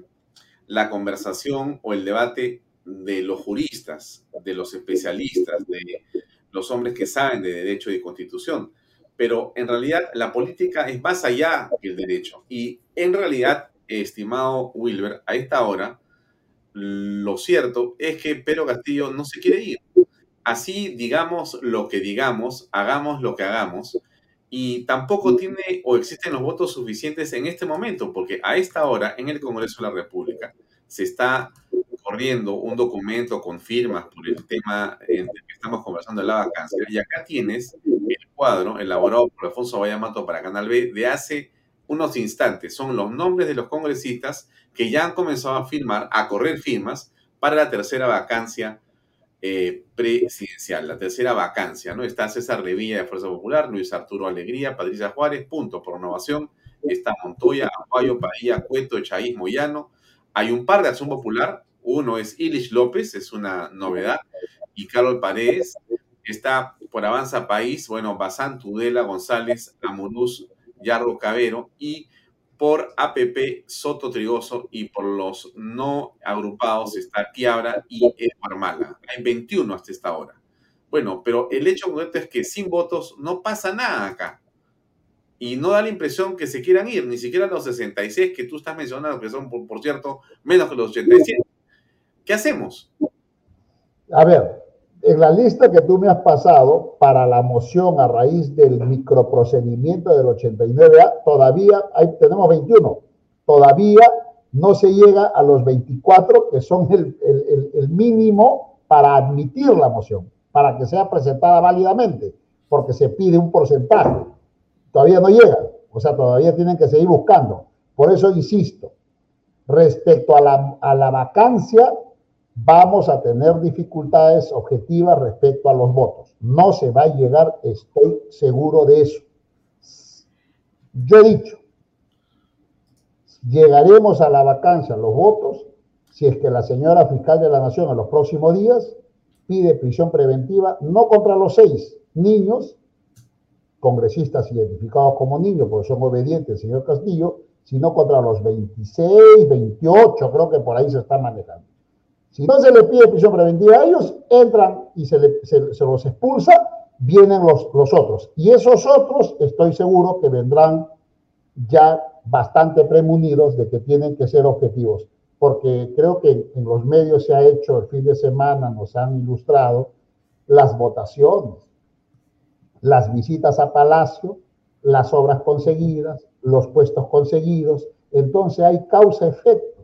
la conversación o el debate de los juristas, de los especialistas, de los hombres que saben de derecho y constitución. Pero en realidad la política es más allá que el derecho. Y en realidad, estimado Wilber, a esta hora, lo cierto es que Pedro Castillo no se quiere ir. Así digamos lo que digamos, hagamos lo que hagamos, y tampoco tiene o existen los votos suficientes en este momento, porque a esta hora en el Congreso de la República se está corriendo un documento con firmas por el tema en el que estamos conversando de la vacancia. Y acá tienes el cuadro elaborado por Alfonso Vallamato para Canal B de hace unos instantes. Son los nombres de los congresistas que ya han comenzado a firmar, a correr firmas para la tercera vacancia eh, presidencial, la tercera vacancia, ¿no? Está César Revilla de Fuerza Popular, Luis Arturo Alegría, Patricia Juárez, punto por renovación, está Montoya, Aguayo, Padilla, Cueto, Chaís, Moyano. Hay un par de Acción Popular, uno es Ilish López, es una novedad, y Carol Paredes. Está por Avanza País, bueno, Bazán, Tudela, González, Amuruz, Yarro Cabero, y por APP Soto Trigoso y por los no agrupados está Quiabra y Eduardo Mala. Hay 21 hasta esta hora. Bueno, pero el hecho concreto es que sin votos no pasa nada acá. Y no da la impresión que se quieran ir, ni siquiera los 66 que tú estás mencionando, que son, por cierto, menos que los 87. ¿Qué hacemos? A ver, en la lista que tú me has pasado para la moción a raíz del microprocedimiento del 89A, todavía hay, tenemos 21. Todavía no se llega a los 24, que son el, el mínimo para admitir la moción, para que sea presentada válidamente, porque se pide un porcentaje. Todavía no llega, o sea, todavía tienen que seguir buscando. Por eso insisto, respecto a la, a la vacancia vamos a tener dificultades objetivas respecto a los votos. No se va a llegar, estoy seguro de eso. Yo he dicho, llegaremos a la vacancia, los votos, si es que la señora fiscal de la Nación en los próximos días pide prisión preventiva, no contra los seis niños, congresistas identificados como niños, porque son obedientes, señor Castillo, sino contra los 26, 28, creo que por ahí se está manejando. Si no se le pide prisión preventiva a ellos, entran y se, los expulsa, vienen los, los otros. Y esos otros, estoy seguro que vendrán ya bastante premunidos de que tienen que ser objetivos, porque creo que en los medios se ha hecho el fin de semana, nos han ilustrado las votaciones, las visitas a Palacio, las obras conseguidas, los puestos conseguidos, entonces hay causa-efecto.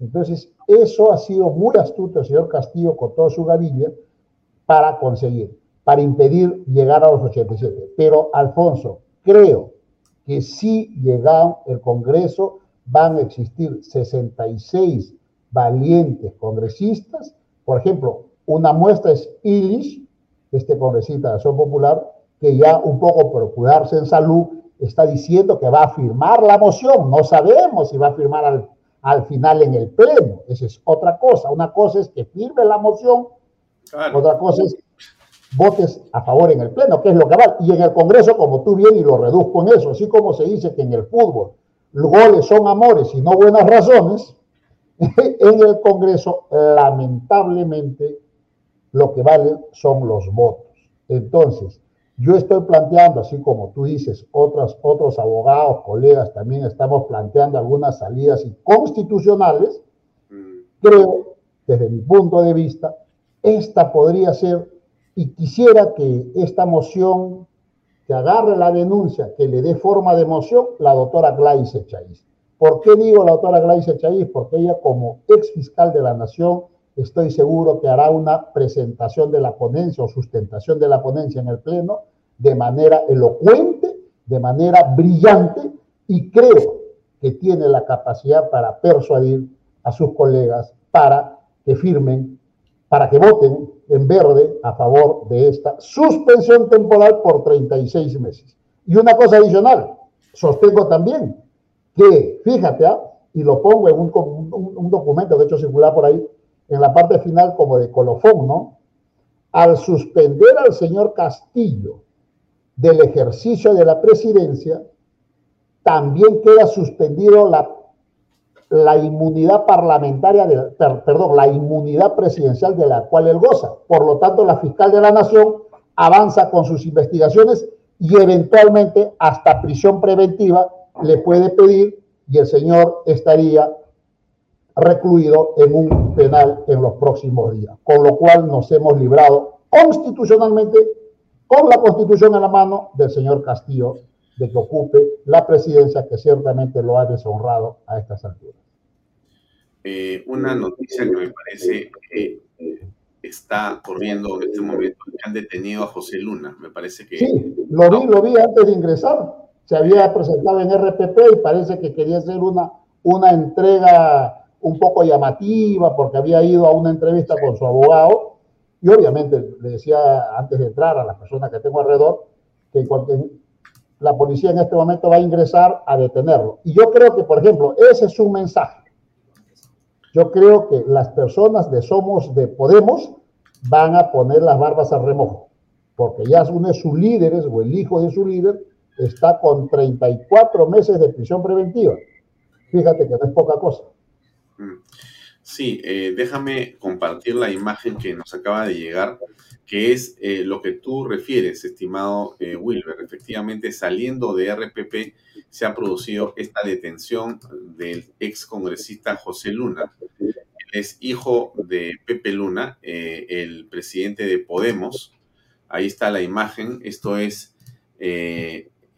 Entonces, eso ha sido muy astuto el señor Castillo con toda su gavilla para conseguir, para impedir llegar a los 87. Pero, Alfonso, creo que si llega el Congreso van a existir 66 valientes congresistas. Por ejemplo, una muestra es Illich, este congresista de Acción Popular, que ya un poco por cuidarse en salud está diciendo que va a firmar la moción. No sabemos si va a firmar al, al final en el Pleno. Esa es otra cosa. Una cosa es que firme la moción, otra cosa es votes a favor en el Pleno, que es lo que va. Y en el Congreso, como tú bien, y lo reduzco en eso, así como se dice que en el fútbol los goles son amores y no buenas razones, [laughs] en el Congreso, lamentablemente, lo que vale son los votos. Entonces, yo estoy planteando, así como tú dices, otros, otros abogados, colegas, también estamos planteando algunas salidas inconstitucionales. Creo, desde mi punto de vista, esta podría ser, y quisiera que esta moción, que agarre la denuncia, que le dé forma de moción, la doctora Glaice Chaiz. ¿Por qué digo la doctora Glaice Chaiz? Porque ella, como ex fiscal de la Nación, estoy seguro que hará una presentación de la ponencia o sustentación de la ponencia en el Pleno de manera elocuente, de manera brillante y creo que tiene la capacidad para persuadir a sus colegas para que firmen, para que voten en verde a favor de esta suspensión temporal por 36 meses. Y una cosa adicional, sostengo también que, fíjate, ¿ah? y lo pongo en un, un, documento que he hecho circular por ahí, en la parte final como de colofón, ¿no? Al suspender al señor Castillo del ejercicio de la presidencia, también queda suspendido la, la inmunidad parlamentaria, de, perdón, la inmunidad presidencial de la cual él goza. Por lo tanto, la fiscal de la nación avanza con sus investigaciones y eventualmente hasta prisión preventiva le puede pedir y el señor estaría recluido en un penal en los próximos días, con lo cual nos hemos librado constitucionalmente, con la constitución en la mano del señor Castillo, de que ocupe la presidencia que ciertamente lo ha deshonrado a estas alturas. Eh, una noticia que me parece que está corriendo en este momento, que han detenido a José Luna, me parece que... Sí, lo vi, lo vi antes de ingresar, se había presentado en RPP y parece que quería hacer una, una entrega un poco llamativa porque había ido a una entrevista con su abogado y obviamente le decía antes de entrar a las personas que tengo alrededor que la policía en este momento va a ingresar a detenerlo. Y yo creo que, por ejemplo, ese es un mensaje. Yo creo que las personas de Somos de Podemos van a poner las barbas al remojo, porque ya uno de sus líderes o el hijo de su líder está con 34 meses de prisión preventiva. Fíjate que no es poca cosa. Sí, eh, déjame compartir la imagen que nos acaba de llegar, que es eh, lo que tú refieres, estimado eh, Wilber. Efectivamente, saliendo de RPP se ha producido esta detención del ex congresista José Luna. Él es hijo de Pepe Luna, el presidente de Podemos. Ahí está la imagen. Esto es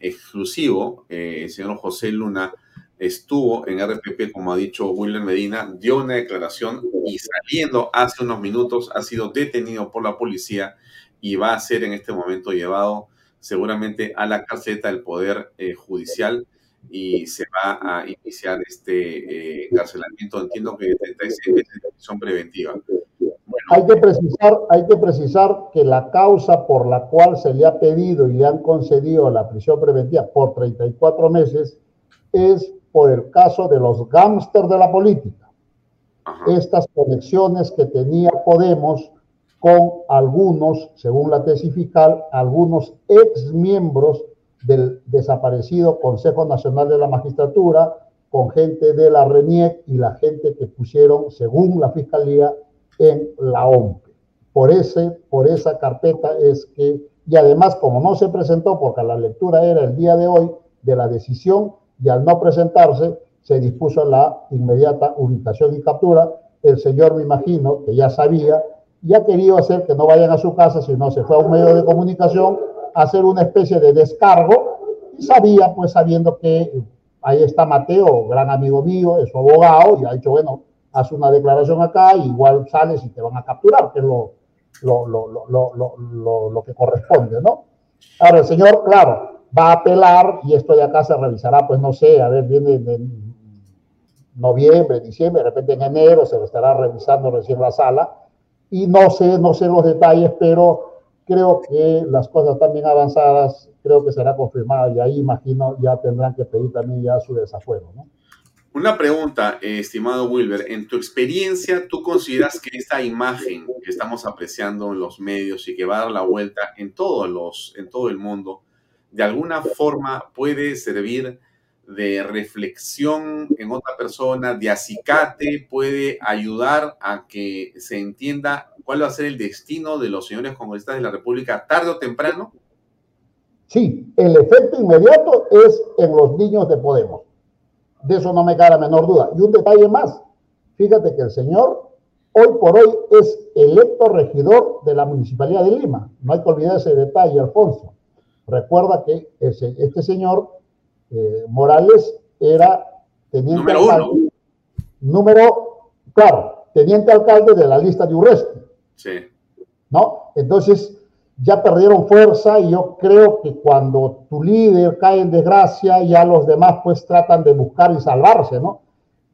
exclusivo. el señor José Luna estuvo en RPP, como ha dicho William Medina, dio una declaración y saliendo hace unos minutos ha sido detenido por la policía y va a ser en este momento llevado seguramente a la carceta del Poder eh, Judicial y se va a iniciar este eh, encarcelamiento, entiendo que de 36 meses de prisión preventiva. hay, que precisar, hay que precisar que la causa por la cual se le ha pedido y le han concedido la prisión preventiva por 34 meses es por el caso de los gángsters de la política. Estas conexiones que tenía Podemos con algunos, según la tesis fiscal, algunos ex miembros del desaparecido Consejo Nacional de la Magistratura, con gente de la RENIEC y la gente que pusieron, según la Fiscalía, en la OMP. Por, ese, por esa carpeta es que, y además como no se presentó, porque la lectura era el día de hoy de la decisión, y al no presentarse se dispuso la inmediata ubicación y captura. El señor, me imagino, que ya sabía, y ha querido hacer que no vayan a su casa, sino se fue a un medio de comunicación a hacer una especie de descargo y sabía, pues sabiendo que ahí está Mateo, gran amigo mío, es su abogado, y ha dicho, bueno, haz una declaración acá, y igual sales y te van a capturar, que es lo, lo, lo, lo, lo que corresponde, ¿no? Ahora, el señor, claro, va a apelar y esto de acá se revisará, pues no sé, a ver, viene en noviembre, diciembre, de repente en enero se lo estará revisando recién la sala y no sé, no sé los detalles, pero creo que las cosas están bien avanzadas, creo que será confirmado y ahí imagino ya tendrán que pedir también ya su desafuero, ¿no? Una pregunta, eh, estimado Wilber. En tu experiencia, ¿tú consideras que esta imagen que estamos apreciando en los medios y que va a dar la vuelta en, todos los, en todo el mundo, de alguna forma puede servir de reflexión en otra persona, de acicate, puede ayudar a que se entienda cuál va a ser el destino de los señores congresistas de la República tarde o temprano? Sí, el efecto inmediato es en los niños de Podemos. De eso no me cabe la menor duda. Y un detalle más. Fíjate que el señor hoy por hoy es electo regidor de la Municipalidad de Lima. No hay que olvidar ese detalle, Alfonso. Recuerda que ese, este señor eh, Morales era teniente número alcalde. Número, claro, teniente alcalde de la lista de Urresti. Sí. ¿No? Entonces, ya perdieron fuerza y yo creo que cuando tu líder cae en desgracia, ya los demás pues tratan de buscar y salvarse, ¿no?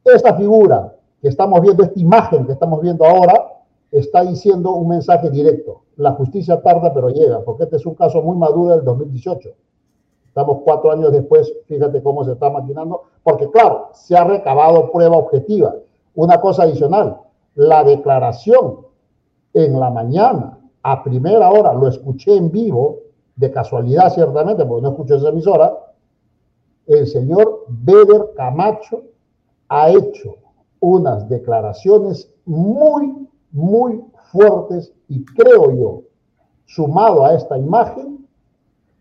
Esta figura que estamos viendo, esta imagen que estamos viendo ahora, está diciendo un mensaje directo. La justicia tarda pero llega, porque este es un caso muy maduro del 2018. Estamos cuatro años después, fíjate cómo se está maquinando, porque claro, se ha recabado prueba objetiva. Una cosa adicional, la declaración en la mañana a primera hora, lo escuché en vivo, de casualidad ciertamente, porque no escucho esa emisora, el señor Beder Camacho ha hecho unas declaraciones muy, muy fuertes y creo yo, sumado a esta imagen,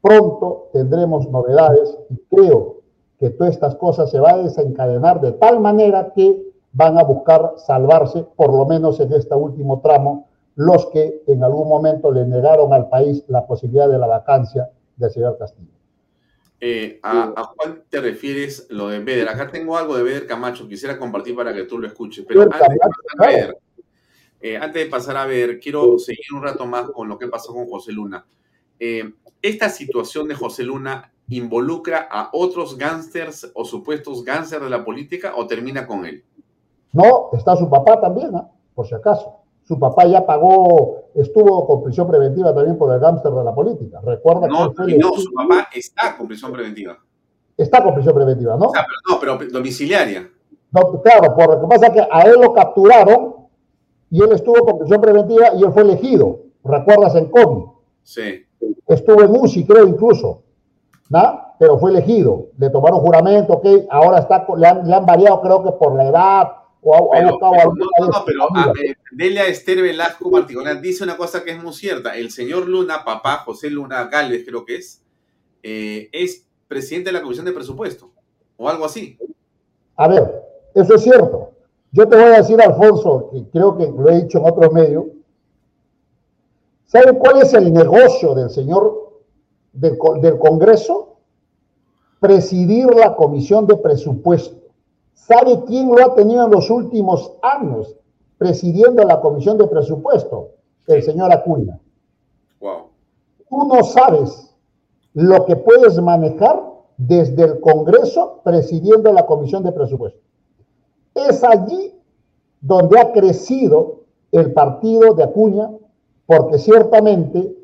pronto tendremos novedades y creo que todas estas cosas se van a desencadenar de tal manera que van a buscar salvarse, por lo menos en este último tramo, los que en algún momento le negaron al país la posibilidad de la vacancia del señor Castillo. Eh, ¿a, ¿a, cuál te refieres lo de Beder? Acá tengo algo de Beder Camacho, quisiera compartir para que tú lo escuches, pero antes Beder, eh, antes de pasar a ver, quiero seguir un rato más con lo que pasó con José Luna. Eh, ¿Esta situación de José Luna involucra a otros gángsters o supuestos gángsters de la política o termina con él? No, está su papá también, ¿eh? por si acaso. Su papá ya pagó, estuvo con prisión preventiva también por el gángster de la política. Recuerda no, que no, su papá está con prisión preventiva. Está con prisión preventiva, ¿no? O sea, pero, no, pero domiciliaria. No, claro, por lo que pasa es que a él lo capturaron y él estuvo con prisión preventiva y él fue elegido. ¿Recuerdas en COVID? Sí. Estuvo en UCI, creo incluso. ¿no? Pero fue elegido. Le tomaron juramento, ok. Ahora está, le han, le han variado, creo que por la edad, o ha, pero, ha no, no, vez- pero a Delia Esther Velasco particular dice una cosa que es muy cierta. El señor Luna, papá José Luna Galvez, creo que es, eh, es presidente de la Comisión de Presupuesto o algo así. A ver, eso es cierto. Yo te voy a decir, Alfonso, que creo que lo he dicho en otros medios. ¿Saben cuál es el negocio del señor del, co- del Congreso? Presidir la Comisión de Presupuesto. ¿Sabe quién lo ha tenido en los últimos años presidiendo la Comisión de Presupuesto? El señor Acuña. Wow. Tú no sabes lo que puedes manejar desde el Congreso presidiendo la Comisión de Presupuesto. Es allí donde ha crecido el partido de Acuña, porque ciertamente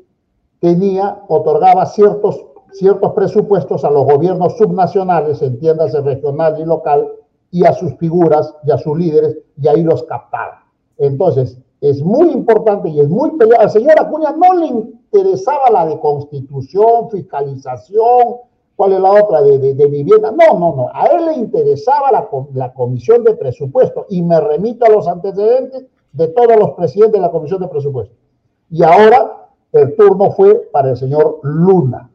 tenía, otorgaba ciertos, ciertos presupuestos a los gobiernos subnacionales, entiéndase regional y local, y a sus figuras y a sus líderes, y ahí los captaba. Entonces, es muy importante y es muy peleado. Al señor Acuña no le interesaba la de constitución, fiscalización, ¿cuál es la otra? De, de- de vivienda. No, no, no. A él le interesaba la, la comisión de presupuesto y me remito a los antecedentes de todos los presidentes de la comisión de presupuesto. Y ahora el turno fue para el señor Luna.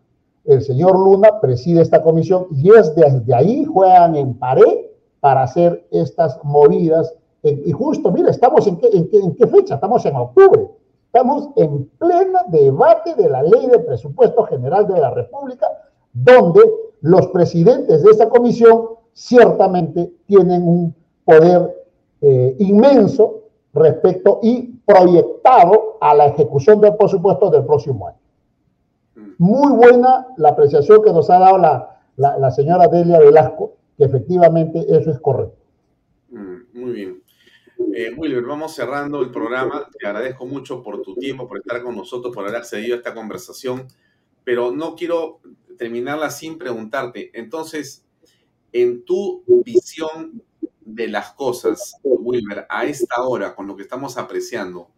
El señor Luna preside esta comisión y es desde ahí juegan en pared para hacer estas movidas. Y justo, mira, estamos en qué, en, qué, en qué fecha? Estamos en octubre. Estamos en pleno debate de la ley de presupuesto general de la República, donde los presidentes de esta comisión ciertamente tienen un poder eh, inmenso respecto y proyectado a la ejecución del presupuesto del próximo año. Muy buena la apreciación que nos ha dado la, la, la señora Delia Velasco, que efectivamente eso es correcto. Mm, muy bien. Eh, Wilber, vamos cerrando el programa. Te agradezco mucho por tu tiempo, por estar con nosotros, por haber accedido a esta conversación, pero no quiero terminarla sin preguntarte. Entonces, en tu visión de las cosas, Wilber, a esta hora, con lo que estamos apreciando,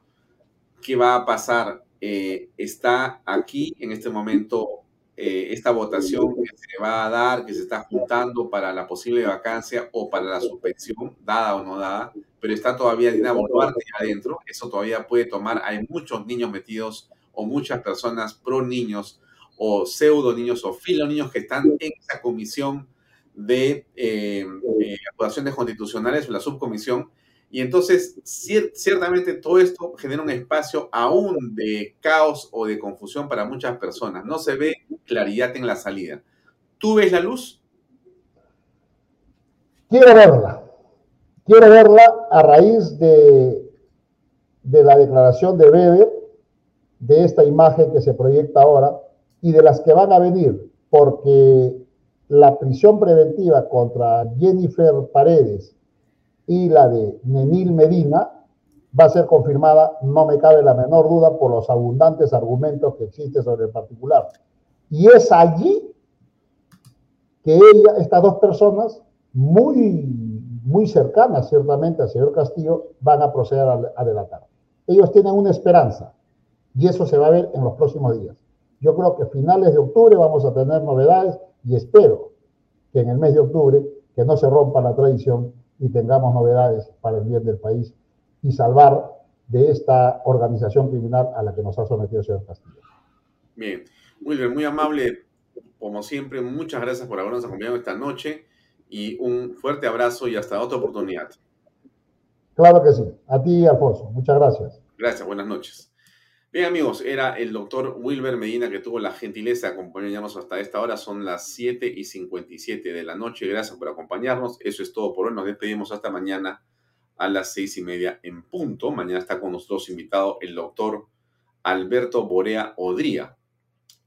¿qué va a pasar? Eh, ¿Está aquí en este momento eh, esta votación que se va a dar, que se está juntando para la posible vacancia o para la suspensión, dada o no dada, pero está todavía Dina Boluarte adentro, eso todavía puede tomar, hay muchos niños metidos o muchas personas pro niños o pseudo niños o filo niños que están en esa comisión de eh, eh, acusaciones constitucionales, la subcomisión, y entonces, ciertamente todo esto genera un espacio aún de caos o de confusión para muchas personas. No se ve claridad en la salida. ¿Tú ves la luz? Quiero verla. Quiero verla a raíz de, de la declaración de Weber, de esta imagen que se proyecta ahora y de las que van a venir, porque la prisión preventiva contra Jennifer Paredes y la de Nenil Medina va a ser confirmada, no me cabe la menor duda, por los abundantes argumentos que existen sobre el particular. Y es allí que ella, estas dos personas, muy, muy cercanas ciertamente al señor Castillo, van a proceder a, a delatar. Ellos tienen una esperanza y eso se va a ver en los próximos días. Yo creo que a finales de octubre vamos a tener novedades y espero que en el mes de octubre, que no se rompa la tradición y tengamos novedades para el bien del país y salvar de esta organización criminal a la que nos ha sometido el señor Castillo. Bien, Wilber, muy amable, como siempre, muchas gracias por habernos acompañado esta noche y un fuerte abrazo y hasta otra oportunidad. Claro que sí. A ti, Alfonso. Muchas gracias. Gracias, buenas noches. Bien amigos, era el doctor Wilber Medina que tuvo la gentileza de acompañarnos hasta esta hora. Son las 7 y 57 de la noche. Gracias por acompañarnos. Eso es todo por hoy. Nos despedimos hasta mañana a las seis y media en punto. Mañana está con nosotros invitado el doctor Alberto Borea Odría.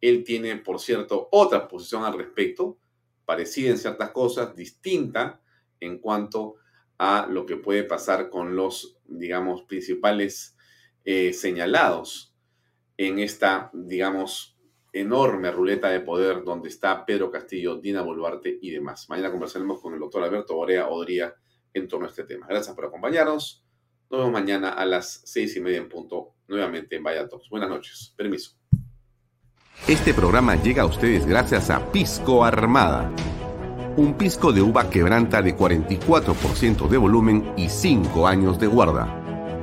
Él tiene, por cierto, otra posición al respecto, parecida en ciertas cosas, distinta en cuanto a lo que puede pasar con los, digamos, principales eh, señalados en esta, digamos, enorme ruleta de poder donde está Pedro Castillo, Dina Boluarte y demás. Mañana conversaremos con el doctor Alberto Borea Odría en torno a este tema. Gracias por acompañarnos. Nos vemos mañana a las seis y media en punto, nuevamente en Vaya Buenas noches. Permiso. Este programa llega a ustedes gracias a Pisco Armada. Un pisco de uva quebranta de 44% de volumen y 5 años de guarda